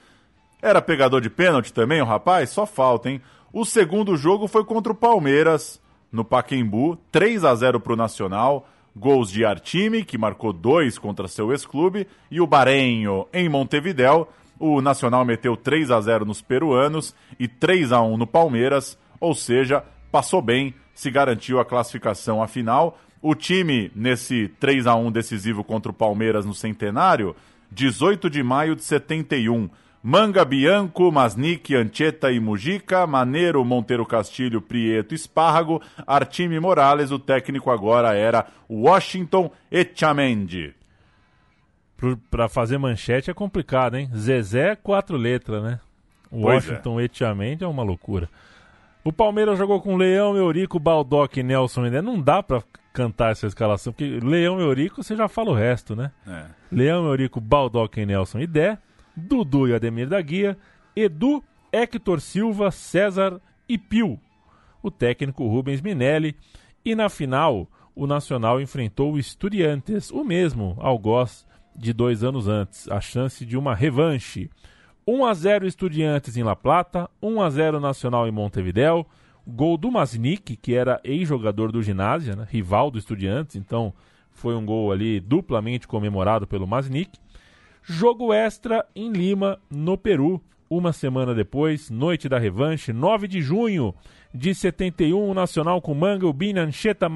[SPEAKER 3] Era pegador de pênalti também, o rapaz? Só falta, hein? O segundo jogo foi contra o Palmeiras, no Paquembu, 3 a 0 para o Nacional. Gols de Artime, que marcou dois contra seu ex-clube, e o Barenho em Montevidéu. O Nacional meteu 3 a 0 nos peruanos e 3 a 1 no Palmeiras, ou seja, passou bem, se garantiu a classificação à final. O time, nesse 3 a 1 decisivo contra o Palmeiras no Centenário, 18 de maio de 71. Manga Bianco, Masnick, Ancheta e Mujica, Maneiro, Monteiro Castilho, Prieto, Espárrago, Artime Morales, o técnico agora era Washington Echamendi.
[SPEAKER 2] Para fazer manchete é complicado, hein? Zezé, quatro letras, né?
[SPEAKER 3] Pois
[SPEAKER 2] Washington Echamendi é uma loucura. O Palmeiras jogou com Leão, Eurico, Baldock e Nelson Mendes. Não dá pra cantar essa escalação, porque Leão e Eurico você já fala o resto, né?
[SPEAKER 3] É.
[SPEAKER 2] Leão, Eurico, Baldock e Nelson e Dé, Dudu e Ademir da Guia, Edu, Hector Silva, César e Pio. O técnico Rubens Minelli. E na final, o Nacional enfrentou o Estudiantes, o mesmo algoz de dois anos antes, a chance de uma revanche. 1 a 0 Estudiantes em La Plata, 1 a 0 Nacional em Montevidéu. Gol do Masnick, que era ex-jogador do ginásio, né? rival do Estudiantes, então foi um gol ali duplamente comemorado pelo Masnick. Jogo extra em Lima, no Peru, uma semana depois, noite da revanche, 9 de junho de 71, o Nacional com Manga, Ubina, Ancheta,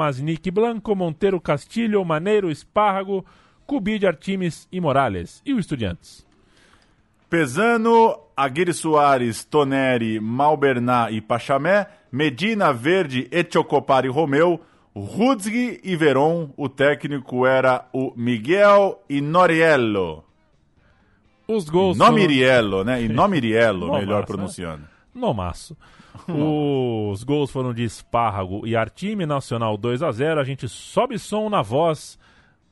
[SPEAKER 2] Blanco, Monteiro, Castilho, Maneiro, Espárrago, Cubide, Artimes e Morales. E o Estudiantes?
[SPEAKER 3] Pesano, Aguirre Soares, Toneri, Malberná e Pachamé, Medina, Verde, Etiocopar e Romeu, Rudzgi e Veron. O técnico era o Miguel Inoriello.
[SPEAKER 2] Os gols
[SPEAKER 3] Inomiriello, né? Inomiriello,
[SPEAKER 2] Nomaço,
[SPEAKER 3] melhor
[SPEAKER 2] né?
[SPEAKER 3] pronunciando.
[SPEAKER 2] Nomaço. Os gols foram de Espárrago e Artime, Nacional 2 a 0 A gente sobe som na voz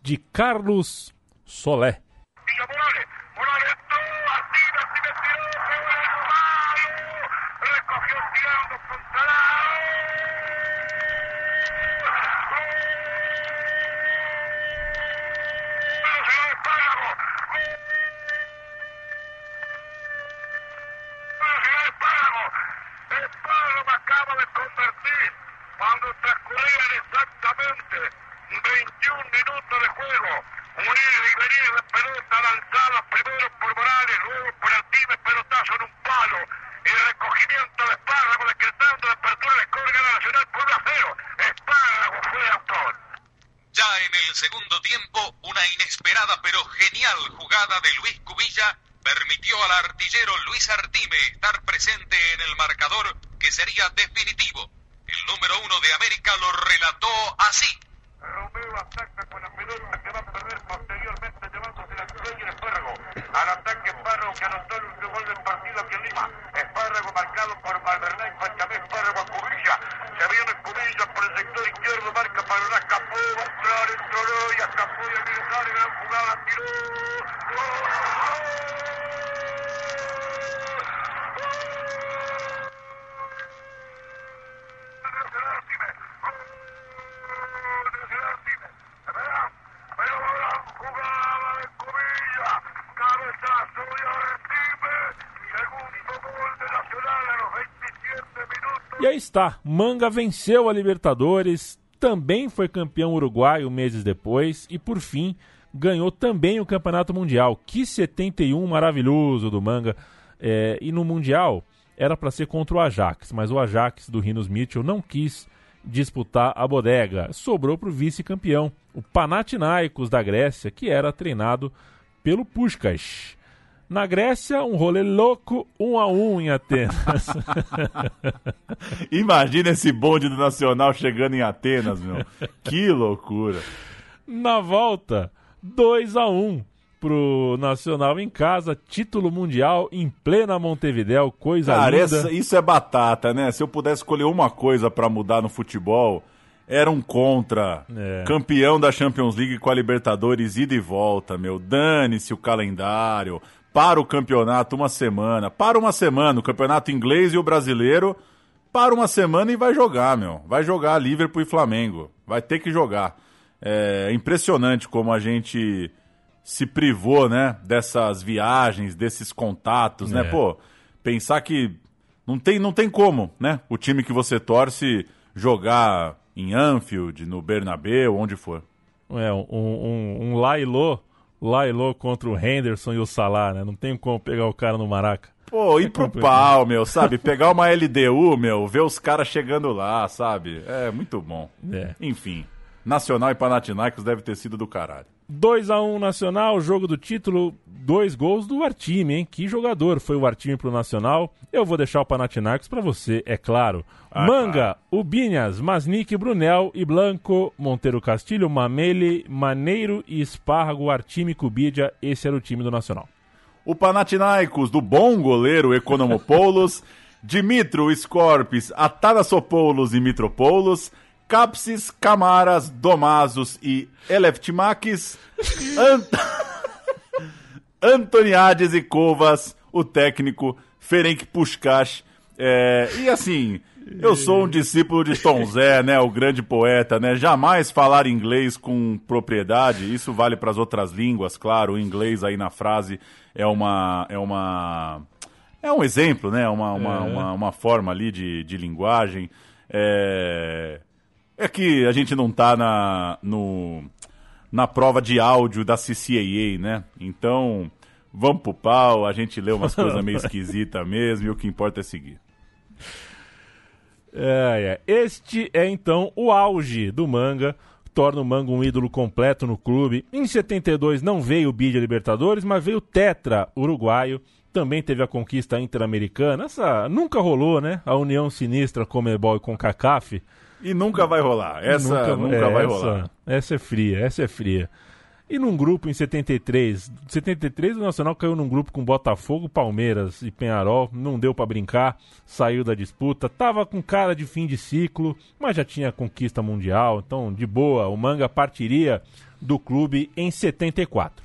[SPEAKER 2] de Carlos Solé.
[SPEAKER 13] Espárrago acaba de convertir cuando transcurrían exactamente 21 minutos de juego. Un ir y venir de pelota lanzada primero por Morales, luego por Altime, pelotazo en un palo. Y recogimiento de Espárrago decretando la apertura de Corga Nacional por 1 a 0. Espárrago fue autor.
[SPEAKER 14] Ya en el segundo tiempo, una inesperada pero genial jugada de Luis Cubilla permitió al artillero Luis Artime estar presente en el marcador que sería definitivo. El número uno de América lo relató así.
[SPEAKER 13] Romeo ataca con la pelota que va a perder posteriormente llevándose la cuello en Espárrago. Al ataque Espárrago que anotó el último gol del partido aquí en Lima. Espárrago marcado por Malverná y Pachamé. Espárrago a Cubilla. Se viene Cubilla por el sector izquierdo. Marca para una escapó. Va a entrar, entró y escapó y el militar. Gran jugada. Tiró.
[SPEAKER 2] E aí está, Manga venceu a Libertadores, também foi campeão uruguaio meses depois e por fim ganhou também o Campeonato Mundial. Que 71 maravilhoso do Manga. É, e no Mundial era para ser contra o Ajax, mas o Ajax do Rinos Mitchell não quis disputar a bodega. Sobrou para o vice-campeão, o Panathinaikos da Grécia, que era treinado pelo Puskas. Na Grécia, um rolê louco, um a um em Atenas.
[SPEAKER 3] Imagina esse bonde do Nacional chegando em Atenas, meu. Que loucura.
[SPEAKER 2] Na volta, 2 a 1 pro Nacional em casa, título mundial em plena Montevidéu, coisa
[SPEAKER 3] Cara, essa- isso é batata, né? Se eu pudesse escolher uma coisa pra mudar no futebol, era um contra.
[SPEAKER 2] É.
[SPEAKER 3] Campeão da Champions League com a Libertadores, ida e volta, meu. Dane-se o calendário. Para o campeonato uma semana. Para uma semana, o campeonato inglês e o brasileiro. Para uma semana e vai jogar, meu. Vai jogar Liverpool e Flamengo. Vai ter que jogar. É impressionante como a gente se privou, né, dessas viagens, desses contatos, né?
[SPEAKER 2] É.
[SPEAKER 3] Pô, pensar que não tem, não tem como, né? O time que você torce jogar em Anfield, no Bernabéu, onde for.
[SPEAKER 2] É, um, um, um Lailô, Lailô contra o Henderson e o Salah, né? Não tem como pegar o cara no Maraca.
[SPEAKER 3] Pô, ir pro
[SPEAKER 2] complicado.
[SPEAKER 3] pau, meu, sabe? Pegar uma LDU, meu, ver os caras chegando lá, sabe? É muito bom.
[SPEAKER 2] É.
[SPEAKER 3] Enfim, Nacional e Panathinaikos deve ter sido do caralho.
[SPEAKER 2] 2x1 Nacional, jogo do título, dois gols do Artime, hein? Que jogador foi o Artime pro Nacional? Eu vou deixar o Panathinaikos pra você, é claro.
[SPEAKER 3] Ah,
[SPEAKER 2] Manga, Ubinhas, Masnik, Brunel e Blanco, Monteiro Castilho, Mamele, Maneiro e Esparrago, Artime, Cubidia, esse era o time do Nacional.
[SPEAKER 3] O Panathinaikos, do bom goleiro Economopoulos, Dimitro Scorpis, Atanasopoulos e Mitropoulos, Capsis, Camaras, Domazos e Eleftimakis, Ant... Antoniades e Covas, o técnico Ferenc Puskás. É, e assim, eu sou um discípulo de Tom Zé, né, o grande poeta, né? Jamais falar inglês com propriedade. Isso vale para as outras línguas, claro. O inglês aí na frase é uma é uma é um exemplo, né? Uma, uma,
[SPEAKER 2] É.
[SPEAKER 3] uma, uma forma ali de, de linguagem. É... é que a gente não tá na, no, na prova de áudio da CCAA, né? Então, vamos pro pau, a gente lê umas coisas meio esquisitas mesmo e o que importa é seguir.
[SPEAKER 2] É, é. Este é então o auge do manga, torna o manga um ídolo completo no clube. Em 72 não veio o Bídia Libertadores, mas veio o Tetra uruguaio. Também teve a conquista interamericana. Essa nunca rolou, né? A união sinistra Comebol e Concacaf.
[SPEAKER 3] E nunca vai rolar. Essa nunca,
[SPEAKER 2] é,
[SPEAKER 3] vai
[SPEAKER 2] essa-
[SPEAKER 3] rolar.
[SPEAKER 2] Essa é fria, essa é fria. E num grupo em 73, 73 o Nacional caiu num grupo com Botafogo, Palmeiras e Penharol, não deu pra brincar, saiu da disputa, tava com cara de fim de ciclo, mas já tinha conquista mundial, então de boa, o Manga partiria do clube em 74.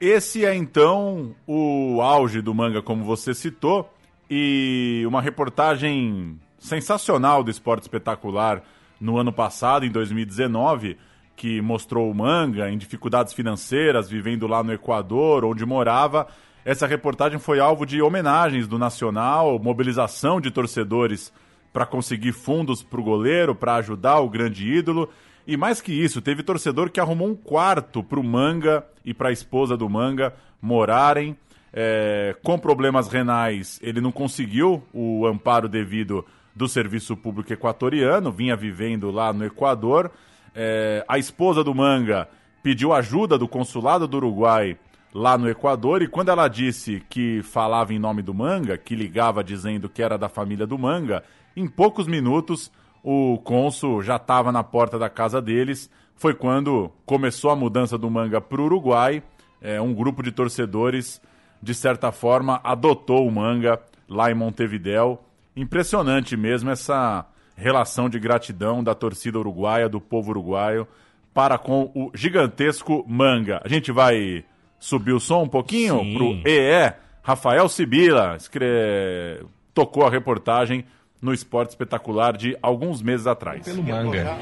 [SPEAKER 3] Esse é então o auge do manga, como você citou, e uma reportagem sensacional do Esporte Espetacular no ano passado, em 2019, que mostrou o manga em dificuldades financeiras, vivendo lá no Equador, onde morava. Essa reportagem foi alvo de homenagens do Nacional, mobilização de torcedores para conseguir fundos para o goleiro, para ajudar o grande ídolo. E mais que isso, teve torcedor que arrumou um quarto para o Manga e para a esposa do Manga morarem. É, com problemas renais, ele não conseguiu o amparo devido do Serviço Público Equatoriano, vinha vivendo lá no Equador. É, a esposa do Manga pediu ajuda do consulado do Uruguai lá no Equador e quando ela disse que falava em nome do Manga, que ligava dizendo que era da família do Manga, em poucos minutos o cônsul já estava na porta da casa deles. Foi quando começou a mudança do Manga para o Uruguai. É, um grupo de torcedores, de certa forma, adotou o Manga lá em Montevidéu. Impressionante mesmo essa relação de gratidão da torcida uruguaia, do povo uruguaio, para com o gigantesco Manga. A gente vai subir o som um pouquinho
[SPEAKER 2] Sim.
[SPEAKER 3] pro EE. Rafael Sibila escre... tocou a reportagem no Esporte Espetacular de alguns meses atrás.
[SPEAKER 15] Manga.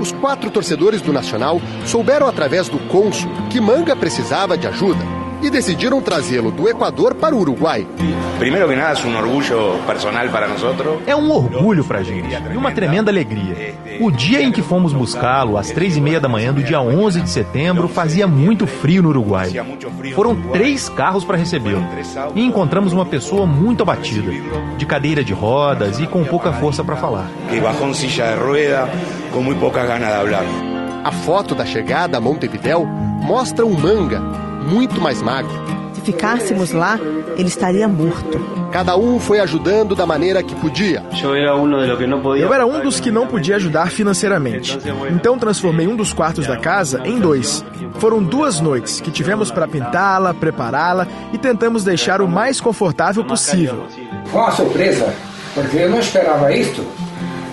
[SPEAKER 15] Os quatro torcedores do Nacional souberam através do cônsul que Manga precisava de ajuda e decidiram trazê-lo do Equador para o Uruguai.
[SPEAKER 16] Primero que nada es un orgullo personal para nosotros.
[SPEAKER 17] É um orgulho pra gente e uma tremenda alegria. O dia em que fomos buscá-lo, às três e meia da manhã do dia 11 de setembro, fazia muito frio no Uruguai. Foram três carros para recebê-lo e encontramos uma pessoa muito abatida, de cadeira de rodas e com pouca força para falar.
[SPEAKER 16] Que silla de rueda, con muy pocas ganas de hablar.
[SPEAKER 15] A foto da chegada a Montevidéu mostra um Manga muito mais magro.
[SPEAKER 18] Se ficássemos lá, ele estaria morto.
[SPEAKER 15] Cada um foi ajudando da maneira que podia.
[SPEAKER 19] Eu era um dos que não podia ajudar financeiramente. Então transformei um dos quartos da casa em dois. Foram duas noites que tivemos para pintá-la, prepará-la e tentamos deixar o mais confortável possível.
[SPEAKER 5] Foi uma surpresa, porque eu não esperava isto.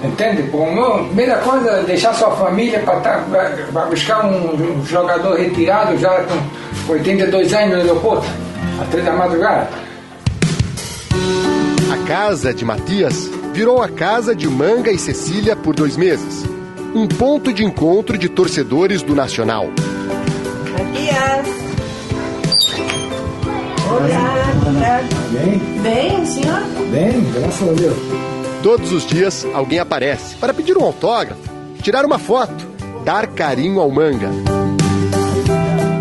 [SPEAKER 5] Entende? Pô, a primeira coisa é deixar sua família para buscar um, jogador retirado já com 82 anos no aeroporto, às três da madrugada.
[SPEAKER 15] A casa de Matias virou a casa de Manga e Cecília por dois meses. Um ponto de encontro de torcedores do Nacional.
[SPEAKER 18] E
[SPEAKER 20] días. Olá,
[SPEAKER 15] Bem?
[SPEAKER 20] Bem, senhor?
[SPEAKER 15] Bem, graças a Deus. Todos os dias alguém aparece para pedir um autógrafo, tirar uma foto, dar carinho ao manga.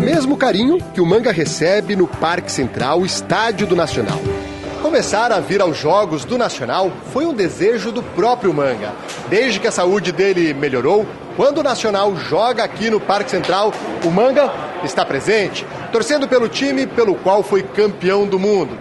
[SPEAKER 15] Mesmo carinho que o manga recebe no Parque Central, Estádio do Nacional. Começar a vir aos Jogos do Nacional foi um desejo do próprio manga. Desde que a saúde dele melhorou, quando o Nacional joga aqui no Parque Central, o manga está presente, torcendo pelo time pelo qual foi campeão do mundo.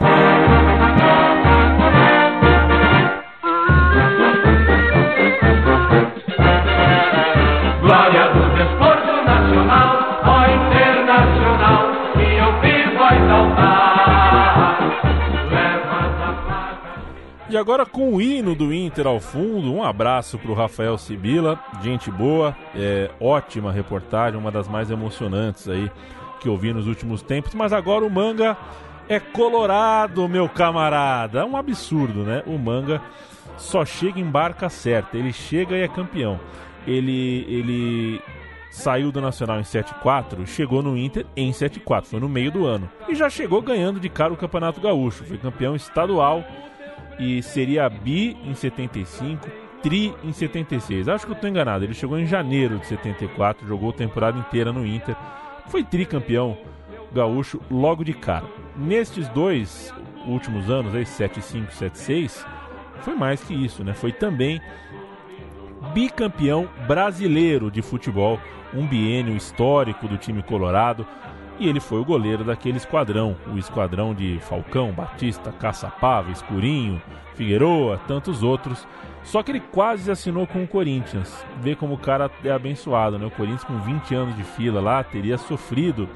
[SPEAKER 2] E agora com o hino do Inter ao fundo, um abraço pro Rafael Sibila, gente boa, é, ótima reportagem, uma das mais emocionantes aí que eu vi nos últimos tempos, mas agora o Manga é colorado, meu camarada. É um absurdo, né? O Manga só chega em barca certa, ele chega e é campeão. Ele ele saiu do Nacional em 7-4, chegou no Inter em 7-4, foi no meio do ano. E já chegou ganhando de cara o Campeonato Gaúcho, foi campeão estadual e seria bi em 75, tri em 76. Acho que eu tô enganado, ele chegou em janeiro de 74, jogou a temporada inteira no Inter, foi tricampeão gaúcho logo de cara. Nestes dois últimos anos, aí 75, 76, foi mais que isso, né? Foi também bicampeão brasileiro de futebol, um biênio histórico do time colorado. E ele foi o goleiro daquele esquadrão, o esquadrão de Falcão, Batista, Caçapava, Escurinho, Figueroa, tantos outros. Só que ele quase assinou com o Corinthians. Vê como o cara é abençoado, né? O Corinthians com 20 anos de fila lá teria sofrido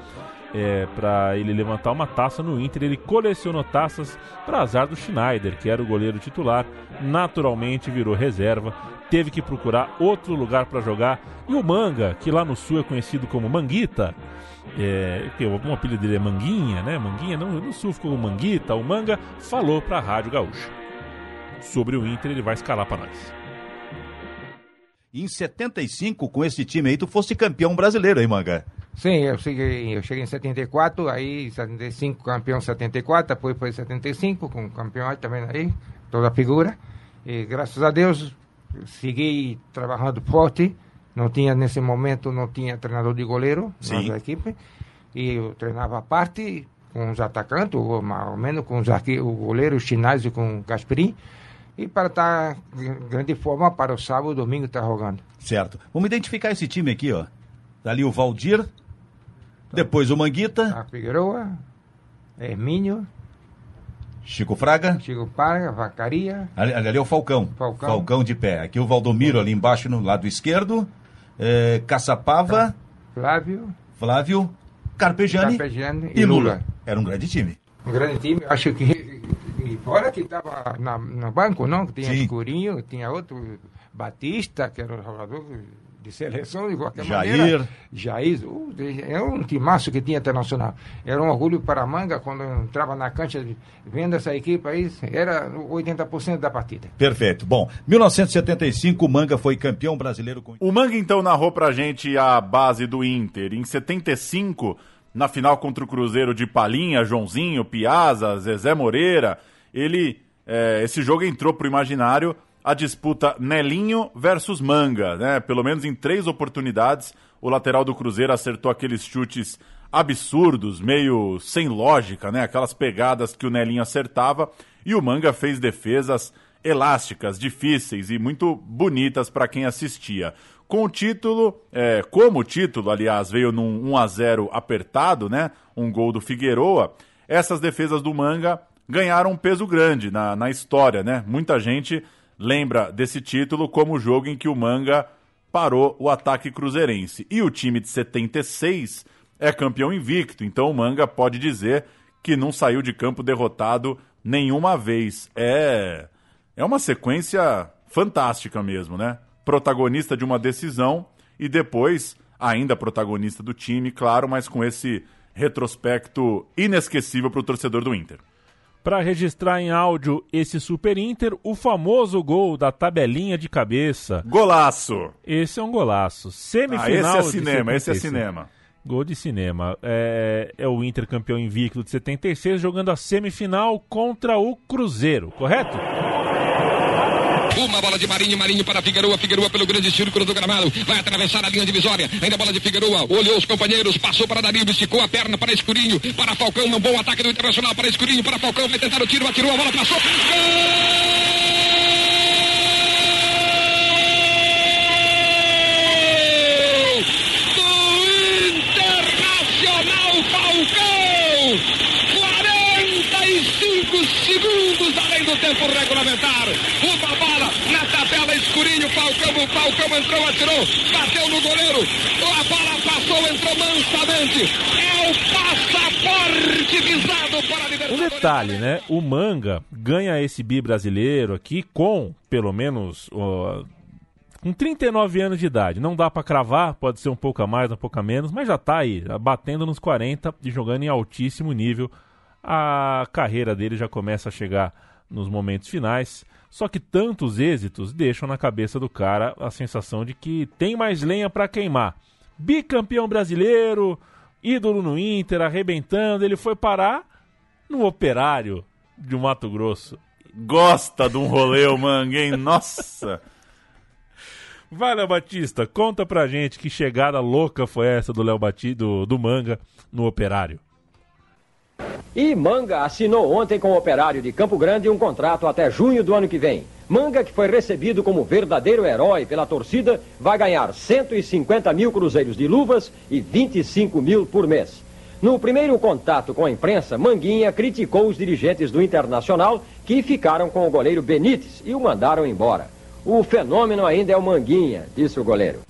[SPEAKER 2] é, para ele levantar uma taça no Inter. Ele colecionou taças para azar do Schneider, que era o goleiro titular. Naturalmente virou reserva, teve que procurar outro lugar para jogar. E o Manga, que lá no Sul é conhecido como Manguita, é, que o apelido dele é Manguinha, né? Manguinha, não, no Sul ficou Manguita. O Manga falou para a Rádio Gaúcha sobre o Inter. Ele vai escalar para nós.
[SPEAKER 21] Em 75, com esse time aí, tu fosse campeão brasileiro, hein, Manga?
[SPEAKER 5] Sim, eu cheguei, eu cheguei em 74, aí 75 campeão 74, depois foi 75 com campeão também aí, toda a figura. E graças a Deus segui trabalhando forte. Não tinha nesse momento não tinha treinador de goleiro
[SPEAKER 21] Sim.
[SPEAKER 5] na equipe e eu treinava a parte com os atacantes, ou mais ou menos com os arque- o goleiro Chinásio com o Gasperim. E para estar em grande forma para o sábado e domingo estar jogando.
[SPEAKER 21] Certo. Vamos identificar esse time aqui, ó. Ali o Valdir, depois o Manguita,
[SPEAKER 5] A Figueroa, Hermínio,
[SPEAKER 21] Chico Fraga,
[SPEAKER 5] Chico Parga, Vacaria,
[SPEAKER 21] ali, ali é o Falcão.
[SPEAKER 5] Falcão.
[SPEAKER 21] de pé. Aqui o Valdomiro ali embaixo no lado esquerdo, é, Caçapava,
[SPEAKER 5] Flávio,
[SPEAKER 21] Flávio, Carpegiani, e
[SPEAKER 5] e
[SPEAKER 21] Lula.
[SPEAKER 5] Lula.
[SPEAKER 21] Era um grande time.
[SPEAKER 5] um grande time. Acho que. Fora que estava no banco, não? Que tinha
[SPEAKER 21] Sim.
[SPEAKER 5] Escurinho, tinha outro, Batista, que era um jogador de seleção, de qualquer
[SPEAKER 21] Jair.
[SPEAKER 5] maneira. Jair. Uh, era um timaço que tinha internacional. Era um orgulho para a manga quando eu entrava na cancha vendo essa equipe aí, era 80% da partida.
[SPEAKER 21] Perfeito. Bom, 1975, o Manga foi campeão brasileiro com.
[SPEAKER 3] O Manga então narrou pra gente a base do Inter. Em 75, na final contra o Cruzeiro de Palinha, Joãozinho, Piazza, Zezé Moreira, ele. é, esse jogo entrou pro imaginário a disputa Nelinho versus Manga, né? Pelo menos em três oportunidades, o lateral do Cruzeiro acertou aqueles chutes absurdos, meio sem lógica, né? Aquelas pegadas que o Nelinho acertava e o Manga fez defesas elásticas, difíceis e muito bonitas para quem assistia. Com o título, é, como o título, aliás, veio num 1 a 0 apertado, né? Um gol do Figueroa. Essas defesas do Manga ganharam um peso grande na, na história, né? Muita gente lembra desse título como o jogo em que o Manga parou o ataque cruzeirense. E o time de 76 é campeão invicto, então o Manga pode dizer que não saiu de campo derrotado nenhuma vez. É é uma sequência fantástica mesmo, né? Protagonista de uma decisão e depois ainda protagonista do time, claro, mas com esse retrospecto inesquecível para o torcedor do Inter.
[SPEAKER 2] Para registrar em áudio esse Super Inter, o famoso gol da tabelinha de cabeça.
[SPEAKER 3] Golaço!
[SPEAKER 2] Esse é um golaço. Semifinal
[SPEAKER 3] Ah, esse é cinema, esse é
[SPEAKER 2] 76.
[SPEAKER 3] cinema.
[SPEAKER 2] Gol de cinema. É, é o Inter campeão invicto de 76, jogando a semifinal contra o Cruzeiro, correto?
[SPEAKER 22] Uma bola de Marinho, Marinho para Figueroa, Figueroa pelo grande círculo do gramado, vai atravessar a linha divisória, ainda bola de Figueroa, olhou os companheiros, passou para Danilo, esticou a perna para Escurinho, para Falcão, um bom ataque do Internacional para Escurinho, para Falcão, vai tentar o tiro, atirou, a bola passou, Gol! Falcão! 45 segundos além do tempo regulamentar. Falcão, o Falcão entrou, atirou, bateu no goleiro. A bola passou, entrou mansamente. É o passaporte visado para a
[SPEAKER 2] Um
[SPEAKER 22] Libertadores.
[SPEAKER 2] detalhe, né? O Manga ganha esse bi brasileiro aqui com, pelo menos, ó, com 39 anos de idade. Não dá pra cravar, pode ser um pouco a mais, um pouco a menos, mas já tá aí, batendo nos 40 e jogando em altíssimo nível. A carreira dele já começa a chegar nos momentos finais. Só que tantos êxitos deixam na cabeça do cara a sensação de que tem mais lenha pra queimar. Bicampeão brasileiro, ídolo no Inter, arrebentando, ele foi parar no operário de Mato Grosso.
[SPEAKER 3] Gosta de um rolê, o Manga, hein? Nossa!
[SPEAKER 2] Vai, Léo Batista, conta pra gente que chegada louca foi essa do Léo Batista, do, do Manga, no operário.
[SPEAKER 23] E Manga assinou ontem com o operário de Campo Grande um contrato até junho do ano que vem. Manga, que foi recebido como verdadeiro herói pela torcida, vai ganhar 150 mil cruzeiros de luvas e 25 mil por mês. No primeiro contato com a imprensa, Manguinha criticou os dirigentes do Internacional que ficaram com o goleiro Benítez e o mandaram embora. O fenômeno ainda é o Manguinha, disse o goleiro.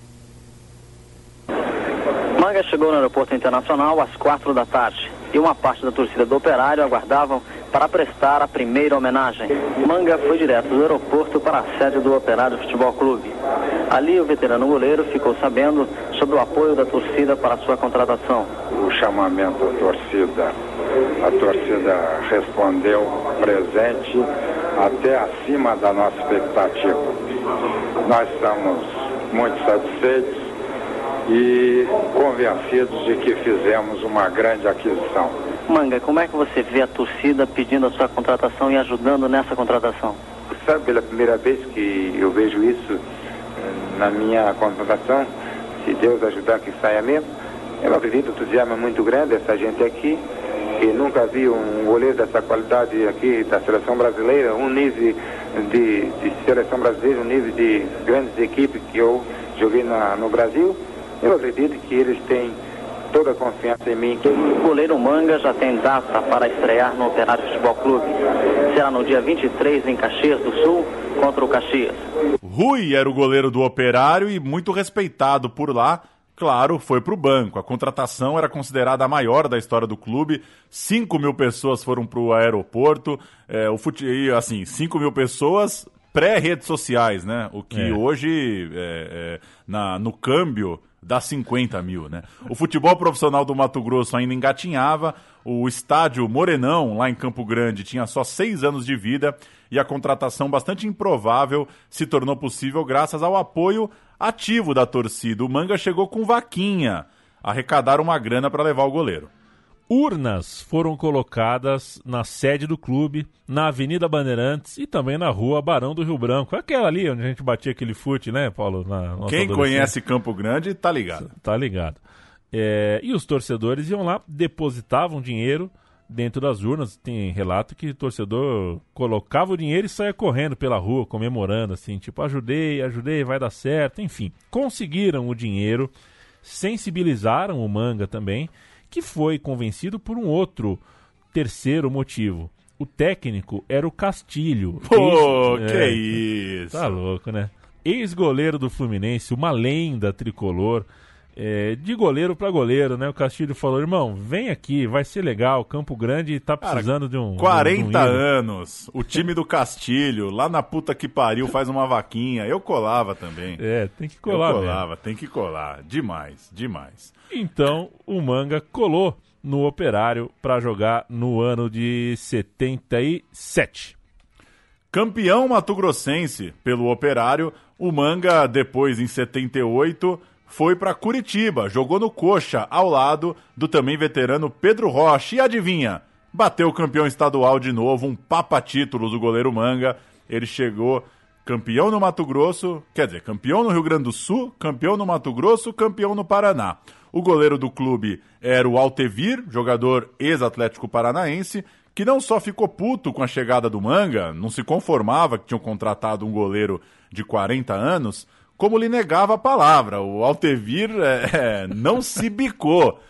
[SPEAKER 24] Manga chegou no aeroporto internacional às quatro da tarde e uma parte da torcida do Operário aguardavam para prestar a primeira homenagem. Manga foi direto do aeroporto para a sede do Operário Futebol Clube. Ali, o veterano goleiro ficou sabendo sobre o apoio da torcida para sua contratação.
[SPEAKER 25] o chamamento à torcida. A torcida respondeu presente até acima da nossa expectativa. Nós estamos muito satisfeitos e convencidos de que fizemos uma grande aquisição.
[SPEAKER 24] Manga, como é que você vê a torcida pedindo a sua contratação e ajudando nessa contratação?
[SPEAKER 25] Sabe, pela primeira vez que eu vejo isso eh, na minha contratação, se Deus ajudar que saia mesmo, eu acredito que o entusiasmo é muito grande, essa gente aqui, que nunca vi um goleiro dessa qualidade aqui da seleção brasileira, um nível de, de seleção brasileira, um nível de grandes equipes que eu joguei na, no Brasil. Eu acredito que eles têm toda a confiança em mim.
[SPEAKER 24] O goleiro Manga já tem data para estrear no Operário Futebol Clube. Será no dia 23 em Caxias do Sul contra o Caxias.
[SPEAKER 3] Rui era o goleiro do Operário e muito respeitado por lá. Claro, foi para o banco. A contratação era considerada a maior da história do clube. 5 mil pessoas foram para o aeroporto. É, o fute... e, assim, 5 mil pessoas pré-redes sociais, né? O que
[SPEAKER 2] É.
[SPEAKER 3] hoje, é, é, na, no câmbio, dá 50 mil, né? O futebol profissional do Mato Grosso ainda engatinhava. O estádio Morenão, lá em Campo Grande, tinha só seis anos de vida e a contratação bastante improvável se tornou possível graças ao apoio ativo da torcida. O Manga chegou com vaquinha, arrecadaram uma grana para levar o goleiro.
[SPEAKER 2] Urnas foram colocadas na sede do clube, na Avenida Bandeirantes e também na rua Barão do Rio Branco. Aquela ali onde a gente batia aquele fute, né, Paulo?
[SPEAKER 3] Quem conhece Campo Grande tá ligado.
[SPEAKER 2] Tá ligado. É, e os torcedores iam lá, depositavam dinheiro dentro das urnas. Tem relato que o torcedor colocava o dinheiro e saía correndo pela rua, comemorando, assim, tipo, ajudei, ajudei, vai dar certo. Enfim, conseguiram o dinheiro, sensibilizaram o manga também, que foi convencido por um outro terceiro motivo. O técnico era o Castilho.
[SPEAKER 3] Pô,
[SPEAKER 2] Ex-
[SPEAKER 3] que
[SPEAKER 2] é,
[SPEAKER 3] isso.
[SPEAKER 2] Tá louco, né? Ex-goleiro do Fluminense, uma lenda tricolor. É, de goleiro para goleiro, né? O Castilho falou: irmão, vem aqui, vai ser legal. Campo Grande tá precisando de um.
[SPEAKER 3] 40
[SPEAKER 2] de um ídolo."
[SPEAKER 3] anos, o time do Castilho, lá na puta que pariu, faz uma vaquinha. Eu colava também.
[SPEAKER 2] É, tem que colar
[SPEAKER 3] Eu
[SPEAKER 2] mesmo.
[SPEAKER 3] colava, tem que colar. Demais, demais.
[SPEAKER 2] Então o Manga colou no Operário para jogar no ano de 77.
[SPEAKER 3] Campeão mato-grossense pelo Operário, o Manga, depois em 78, foi para Curitiba, jogou no Coxa, ao lado do também veterano Pedro Rocha. E adivinha? Bateu o campeão estadual de novo, um papa-títulos do goleiro Manga. Ele chegou campeão no Mato Grosso, quer dizer, campeão no Rio Grande do Sul, campeão no Mato Grosso, campeão no Paraná. O goleiro do clube era o Altevir, jogador ex-atlético paranaense, que não só ficou puto com a chegada do Manga, não se conformava que tinham contratado um goleiro de 40 anos, como lhe negava a palavra. O Altevir é, não se bicou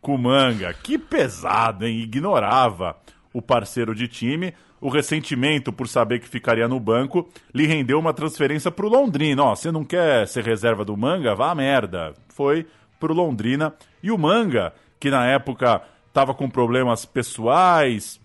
[SPEAKER 3] com o Manga. Que pesado, hein? Ignorava o parceiro de time. O ressentimento por saber que ficaria no banco lhe rendeu uma transferência para o Londrina. Ó, você não quer ser reserva do Manga? Vá a merda. Foi pro Londrina. E o Manga, que na época estava com problemas pessoais,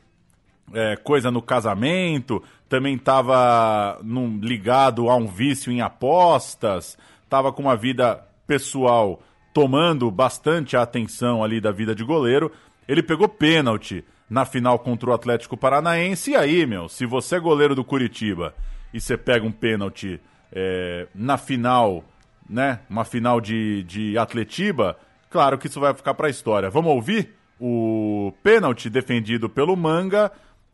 [SPEAKER 3] é, coisa no casamento, também estava ligado a um vício em apostas, estava com uma vida pessoal tomando bastante a atenção ali da vida de goleiro. Ele pegou pênalti na final contra o Atlético Paranaense. E aí, meu, se você é goleiro do Curitiba e você pega um pênalti é, na final, né? Uma final de, de Atletiba, claro que isso vai ficar para a história. Vamos ouvir o pênalti defendido pelo Manga,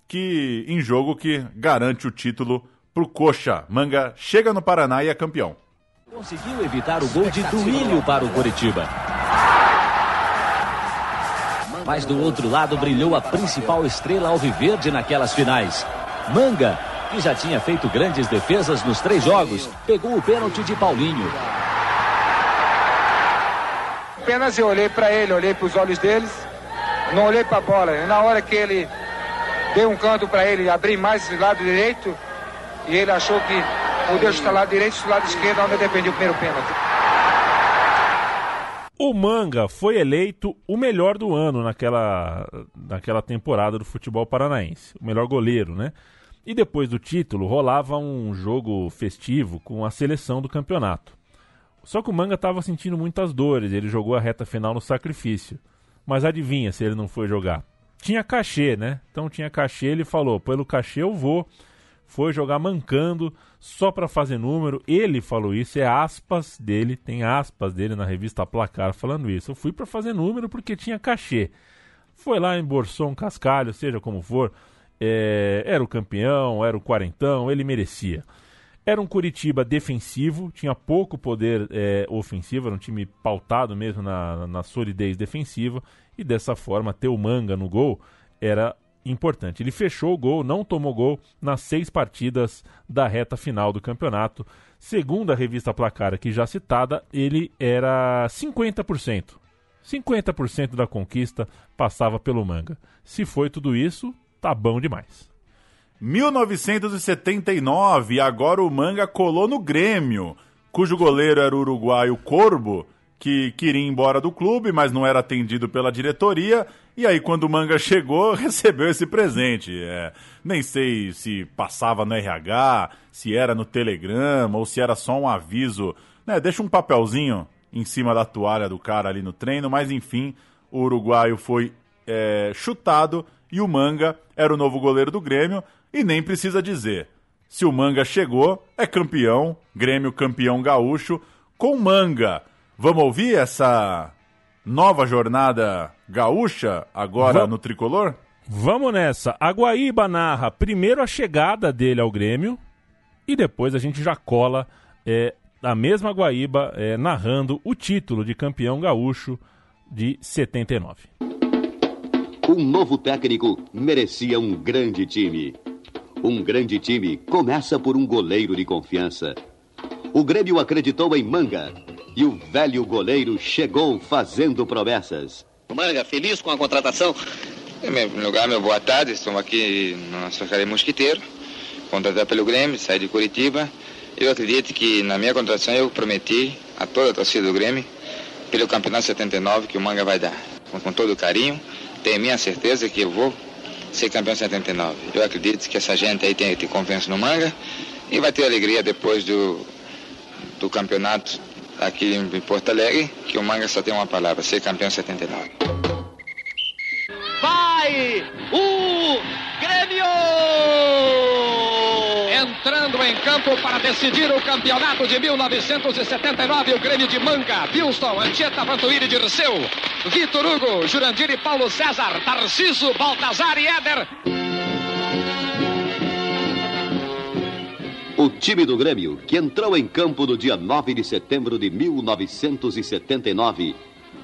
[SPEAKER 3] que em jogo que garante o título pro Coxa. Manga chega no Paraná e é campeão.
[SPEAKER 26] Conseguiu evitar o gol de Duílio para o Curitiba. Mas do outro lado brilhou a principal estrela alviverde naquelas finais. Manga, que já tinha feito grandes defesas nos três jogos, pegou o pênalti de Paulinho.
[SPEAKER 5] Apenas eu olhei para ele, olhei para os olhos deles, não olhei para a bola. E na hora que ele deu um canto para ele, abrir mais esse lado direito, e ele achou que podia estar lado direito e lado esquerdo, onde eu defendi o primeiro pênalti.
[SPEAKER 2] O Manga foi eleito o melhor do ano naquela, naquela temporada do futebol paranaense. O melhor goleiro, né? E depois do título rolava um jogo festivo com a seleção do campeonato. Só que o Manga estava sentindo muitas dores, ele jogou a reta final no sacrifício. Mas adivinha se ele não foi jogar? Tinha cachê, né? Então tinha cachê, ele falou: pelo cachê eu vou. Foi jogar mancando, só para fazer número. Ele falou isso, é aspas dele, tem aspas dele na revista Placar falando isso. Eu fui para fazer número porque tinha cachê. Foi lá, embolsou um cascalho, seja como for. É, era o campeão, era o quarentão, ele merecia. Era um Curitiba defensivo, tinha pouco poder é, ofensivo, era um time pautado mesmo na, na solidez defensiva, e dessa forma ter o Manga no gol era importante. Ele fechou o gol, não tomou gol nas seis partidas da reta final do campeonato. Segundo a revista Placar, aqui já citada, ele era 50%. 50% da conquista passava pelo Manga. Se foi tudo isso, tá bom demais.
[SPEAKER 3] 1979, agora o Manga colou no Grêmio, cujo goleiro era o uruguaio Corbo, que queria ir embora do clube, mas não era atendido pela diretoria. E aí, quando o Manga chegou, recebeu esse presente. É, nem sei se passava no RH, se era no Telegrama ou se era só um aviso. Né, deixa um papelzinho em cima da toalha do cara ali no treino, mas enfim, o uruguaio foi é, chutado e o Manga era o novo goleiro do Grêmio. E nem precisa dizer. Se o Manga chegou, é campeão, Grêmio campeão gaúcho, com Manga. Vamos ouvir essa nova jornada gaúcha agora
[SPEAKER 2] Va
[SPEAKER 3] no tricolor?
[SPEAKER 2] Vamos nessa. A Guaíba narra primeiro a chegada dele ao Grêmio e depois a gente já cola é, a mesma Guaíba é, narrando o título de campeão gaúcho de 79.
[SPEAKER 27] Um novo técnico merecia um grande time. Um grande time começa por um goleiro de confiança. O Grêmio acreditou em Manga e o velho goleiro chegou fazendo promessas.
[SPEAKER 28] Manga, feliz com a contratação?
[SPEAKER 25] Em primeiro lugar, meu boa tarde. Estamos aqui na Secretaria Mosquiteiro, contratado pelo Grêmio, saí de Curitiba. Eu acredito que na minha contratação eu prometi a toda a torcida do Grêmio, pelo Campeonato 79, que o Manga vai dar. Com, com todo carinho, tenho minha certeza que eu vou ser campeão 79. Eu acredito que essa gente aí tem, tem confiança no Manga e vai ter alegria depois do, do campeonato aqui em Porto Alegre, que o Manga só tem uma palavra, ser campeão 79.
[SPEAKER 26] Vai o Grêmio!
[SPEAKER 22] entrando em campo para decidir o campeonato de 1979, o Grêmio de Manga, Wilson, Anchieta, Vantuíri, Dirceu, Vitor Hugo, Jurandir e Paulo César, Tarciso, Baltazar e Éder.
[SPEAKER 27] O time do Grêmio, que entrou em campo no dia 9 de setembro de 1979,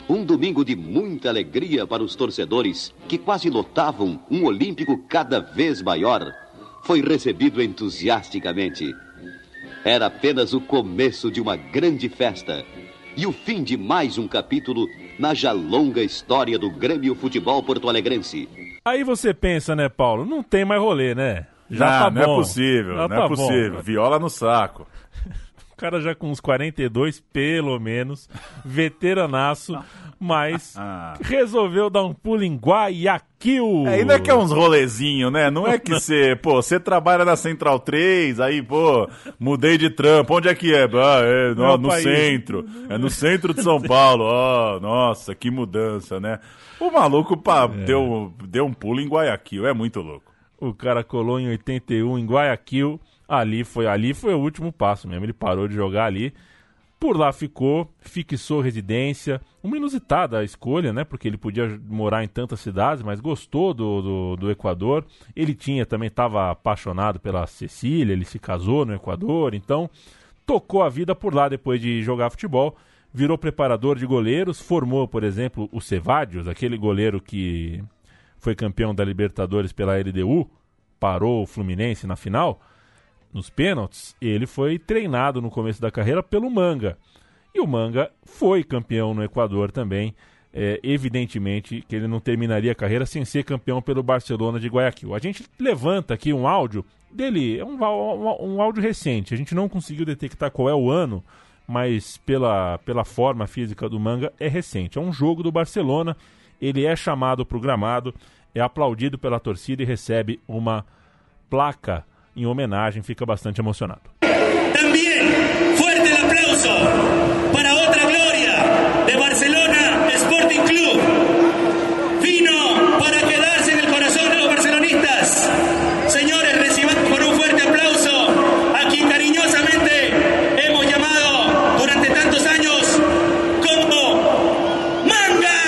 [SPEAKER 27] um domingo de muita alegria para os torcedores que quase lotavam um Olímpico cada vez maior, foi recebido entusiasticamente. Era apenas o começo de uma grande festa e o fim de mais um capítulo na já longa história do Grêmio Futebol Porto Alegrense.
[SPEAKER 2] Aí você pensa, né, Paulo? Não tem mais rolê, né? Já
[SPEAKER 3] não,
[SPEAKER 2] tá
[SPEAKER 3] não é
[SPEAKER 2] bom.
[SPEAKER 3] possível,
[SPEAKER 2] Já
[SPEAKER 3] não
[SPEAKER 2] tá
[SPEAKER 3] é
[SPEAKER 2] bom.
[SPEAKER 3] possível. Viola no saco.
[SPEAKER 2] O cara já com uns 42, pelo menos, veteranaço, mas resolveu dar um pulo em Guayaquil.
[SPEAKER 3] É, ainda que é uns rolezinho, né? Não é que você, pô, você trabalha na Central 3, aí, pô, mudei de trampo. Onde é que é? Ah, é no, no centro. É no centro de São Paulo. Ó, nossa, que mudança, né? O maluco pá,
[SPEAKER 2] É.
[SPEAKER 3] deu, deu um pulo em Guayaquil, é muito louco.
[SPEAKER 2] O cara colou em 81 em Guayaquil. Ali foi, ali foi o último passo mesmo. Ele parou de jogar ali. Por lá ficou, fixou residência. Uma inusitada escolha, né? Porque ele podia morar em tantas cidades, mas gostou do, do, do Equador. Ele tinha também, estava apaixonado pela Cecília, ele se casou no Equador, então tocou a vida por lá depois de jogar futebol. Virou preparador de goleiros, formou, por exemplo, o Cevadios, aquele goleiro que foi campeão da Libertadores pela LDU, parou o Fluminense na final, nos pênaltis, ele foi treinado no começo da carreira pelo Manga. E o Manga foi campeão no Equador também. É, evidentemente que ele não terminaria a carreira sem ser campeão pelo Barcelona de Guayaquil. A gente levanta aqui um áudio dele, é um, um, um áudio recente. A gente não conseguiu detectar qual é o ano, mas pela, pela forma física do Manga é recente. É um jogo do Barcelona. Ele é chamado para o gramado, é aplaudido pela torcida e recebe uma placa em homenagem. Fica bastante emocionado.
[SPEAKER 29] También fuerte el aplauso para otra gloria de Barcelona Sporting Club. Vino para quedarse en el corazón de los barcelonistas. Señores, recibamos con un fuerte aplauso a quien cariñosamente hemos llamado durante tantos años como Manga.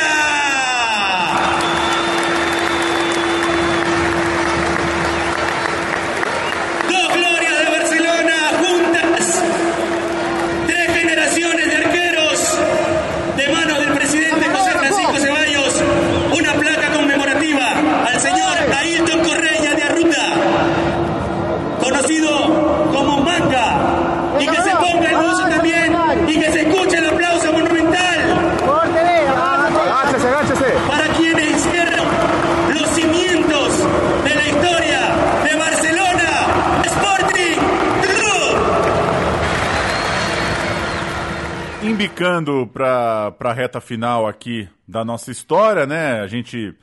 [SPEAKER 29] Dos glorias de Barcelona juntas. Tres generaciones de arqueros de manos del presidente José Francisco Ceballos. Una placa conmemorativa al señor Ailton Correia de Arruta, conocido como Manga. Y que se ponga en uso también y que se escuche el aplauso monumental. Para quienes hicieron los cimientos de la historia de Barcelona Sporting Club.
[SPEAKER 3] Embicando para a reta final aqui da nossa história, né? A gente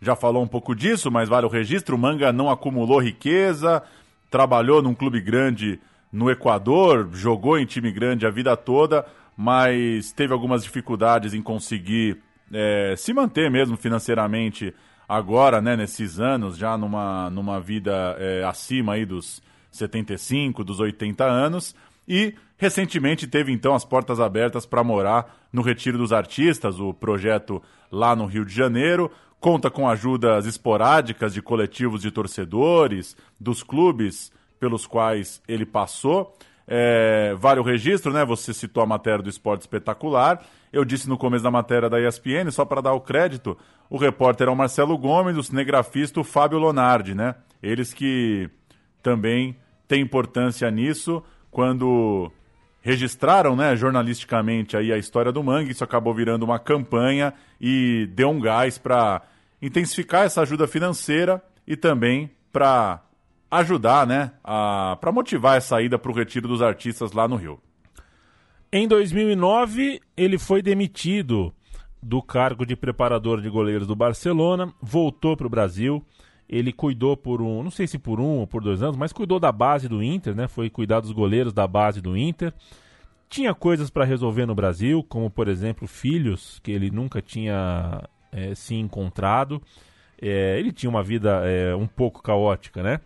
[SPEAKER 3] já falou um pouco disso, mas vale o registro. O Manga não acumulou riqueza, trabalhou num clube grande no Equador, jogou em time grande a vida toda, mas teve algumas dificuldades em conseguir é, se manter mesmo financeiramente agora, né? Nesses anos, já numa, numa vida é, acima aí dos 75, dos 80 anos. E recentemente teve então as portas abertas para morar no Retiro dos Artistas, o projeto lá no Rio de Janeiro. Conta com ajudas esporádicas de coletivos de torcedores, dos clubes pelos quais ele passou. É, vale o registro, né? Você citou a matéria do Esporte Espetacular. Eu disse no começo da matéria da ESPN, só para dar o crédito, o repórter é o Marcelo Gomes, o cinegrafista o Fábio Lonardi, né? Eles que também têm importância nisso quando registraram, né, jornalisticamente aí a história do Mangue, isso acabou virando uma campanha e deu um gás para intensificar essa ajuda financeira e também para ajudar, né, para motivar essa ida para o retiro dos artistas lá no Rio.
[SPEAKER 2] Em 2009, ele foi demitido do cargo de preparador de goleiros do Barcelona, voltou para o Brasil. Ele cuidou por um, não sei se por um ou por dois anos, mas cuidou da base do Inter, né? Foi cuidar dos goleiros da base do Inter. Tinha coisas para resolver no Brasil, como por exemplo filhos que ele nunca tinha é, se encontrado. É, ele tinha uma vida é, um pouco caótica, né?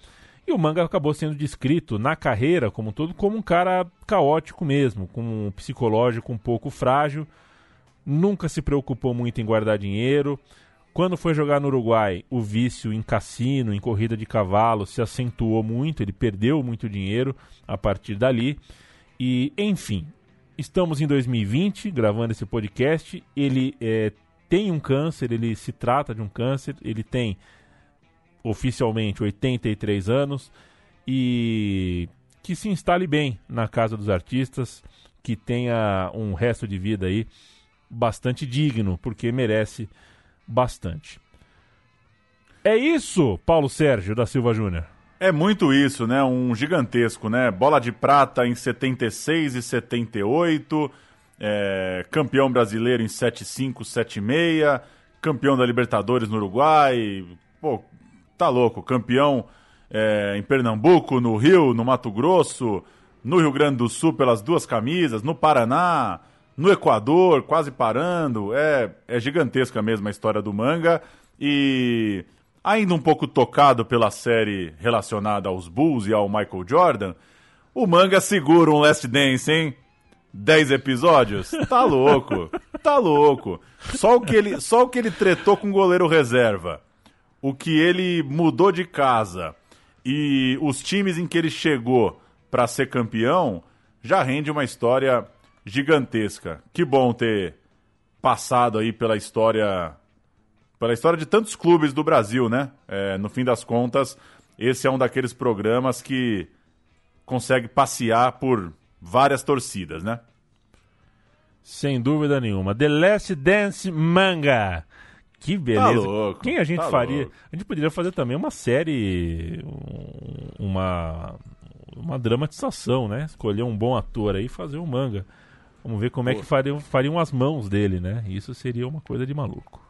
[SPEAKER 2] E o Manga acabou sendo descrito na carreira como um todo como um cara caótico mesmo, com um psicológico um pouco frágil, nunca se preocupou muito em guardar dinheiro. Quando foi jogar no Uruguai, o vício em cassino, em corrida de cavalo, se acentuou muito, ele perdeu muito dinheiro a partir dali. E, enfim, estamos em 2020 gravando esse podcast. Ele é, tem um câncer, ele se trata de um câncer, ele tem oficialmente 83 anos e que se instale bem na casa dos artistas, que tenha um resto de vida aí bastante digno, porque merece bastante. É isso, Paulo Sérgio da Silva Júnior.
[SPEAKER 3] É muito isso, né? Um gigantesco, né? Bola de prata em 76 e 78, é, campeão brasileiro em 75, 76, campeão da Libertadores no Uruguai, pô, tá louco, campeão é, em Pernambuco, no Rio, no Mato Grosso, no Rio Grande do Sul pelas duas camisas, no Paraná, no Equador, quase parando. É, é gigantesca mesmo a história do manga. E ainda um pouco tocado pela série relacionada aos Bulls e ao Michael Jordan, o manga segura um Last Dance, hein? 10 episódios? Tá louco, tá louco. Só o que ele, só o que ele tretou com o goleiro reserva, o que ele mudou de casa e os times em que ele chegou para ser campeão, já rende uma história gigantesca. Que bom ter passado aí pela história pela história de tantos clubes do Brasil, né? É, no fim das contas, esse é um daqueles programas que consegue passear por várias torcidas, né?
[SPEAKER 2] Sem dúvida nenhuma. The Last Dance Manga. Que beleza.
[SPEAKER 3] Tá louco,
[SPEAKER 2] Quem a gente
[SPEAKER 3] tá
[SPEAKER 2] faria?
[SPEAKER 3] louco.
[SPEAKER 2] A gente poderia fazer também uma série, um- uma uma dramatização, né? Escolher um bom ator aí e fazer um manga. Vamos ver como é que fariam, fariam as mãos dele, né? Isso seria uma coisa de maluco.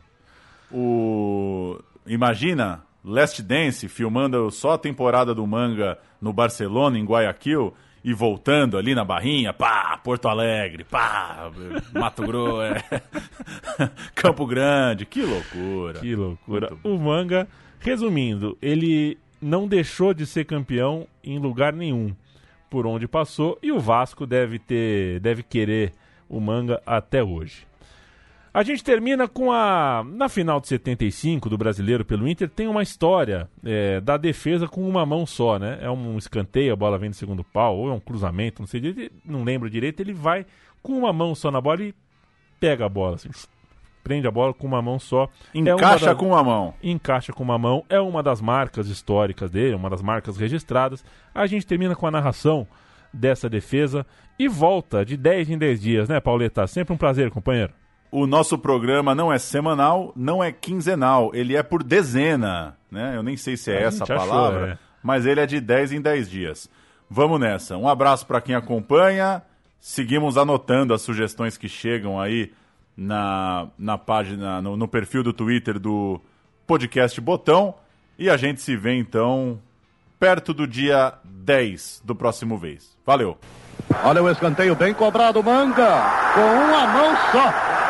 [SPEAKER 3] O imagina Last Dance filmando só a temporada do manga no Barcelona, em Guayaquil, e voltando ali na Barrinha, pá, Porto Alegre, pá, Mato Grosso, é. Campo Grande, que loucura.
[SPEAKER 2] Que loucura. O manga, resumindo, ele não deixou de ser campeão em lugar nenhum por onde passou e o Vasco deve ter, deve querer o manga até hoje. A gente termina com a. Na final de 75 do brasileiro pelo Inter, tem uma história é, da defesa com uma mão só, né? É um escanteio, a bola vem do segundo pau, ou é um cruzamento, não sei não lembro direito. Ele vai com uma mão só na bola e pega a bola, assim, prende a bola com uma mão só. É uma
[SPEAKER 3] Encaixa
[SPEAKER 2] das-
[SPEAKER 3] com uma mão.
[SPEAKER 2] Encaixa com uma mão. É uma das marcas históricas dele, uma das marcas registradas. A gente termina com a narração dessa defesa e volta de 10 em 10 dias, né, Pauleta? Sempre um prazer, companheiro.
[SPEAKER 3] O nosso programa não é semanal, não é quinzenal, ele é por dezena, né? Eu nem sei se é
[SPEAKER 2] A
[SPEAKER 3] essa a
[SPEAKER 2] gente achou,
[SPEAKER 3] palavra,
[SPEAKER 2] é.
[SPEAKER 3] mas ele é de 10 em 10 dias. Vamos nessa. Um abraço para quem acompanha. Seguimos anotando as sugestões que chegam aí na, na página, no, no perfil do Twitter do podcast Botão. E a gente se vê então perto do dia 10 do próximo vez. Valeu!
[SPEAKER 30] Olha o escanteio bem cobrado, Manga, com uma mão só.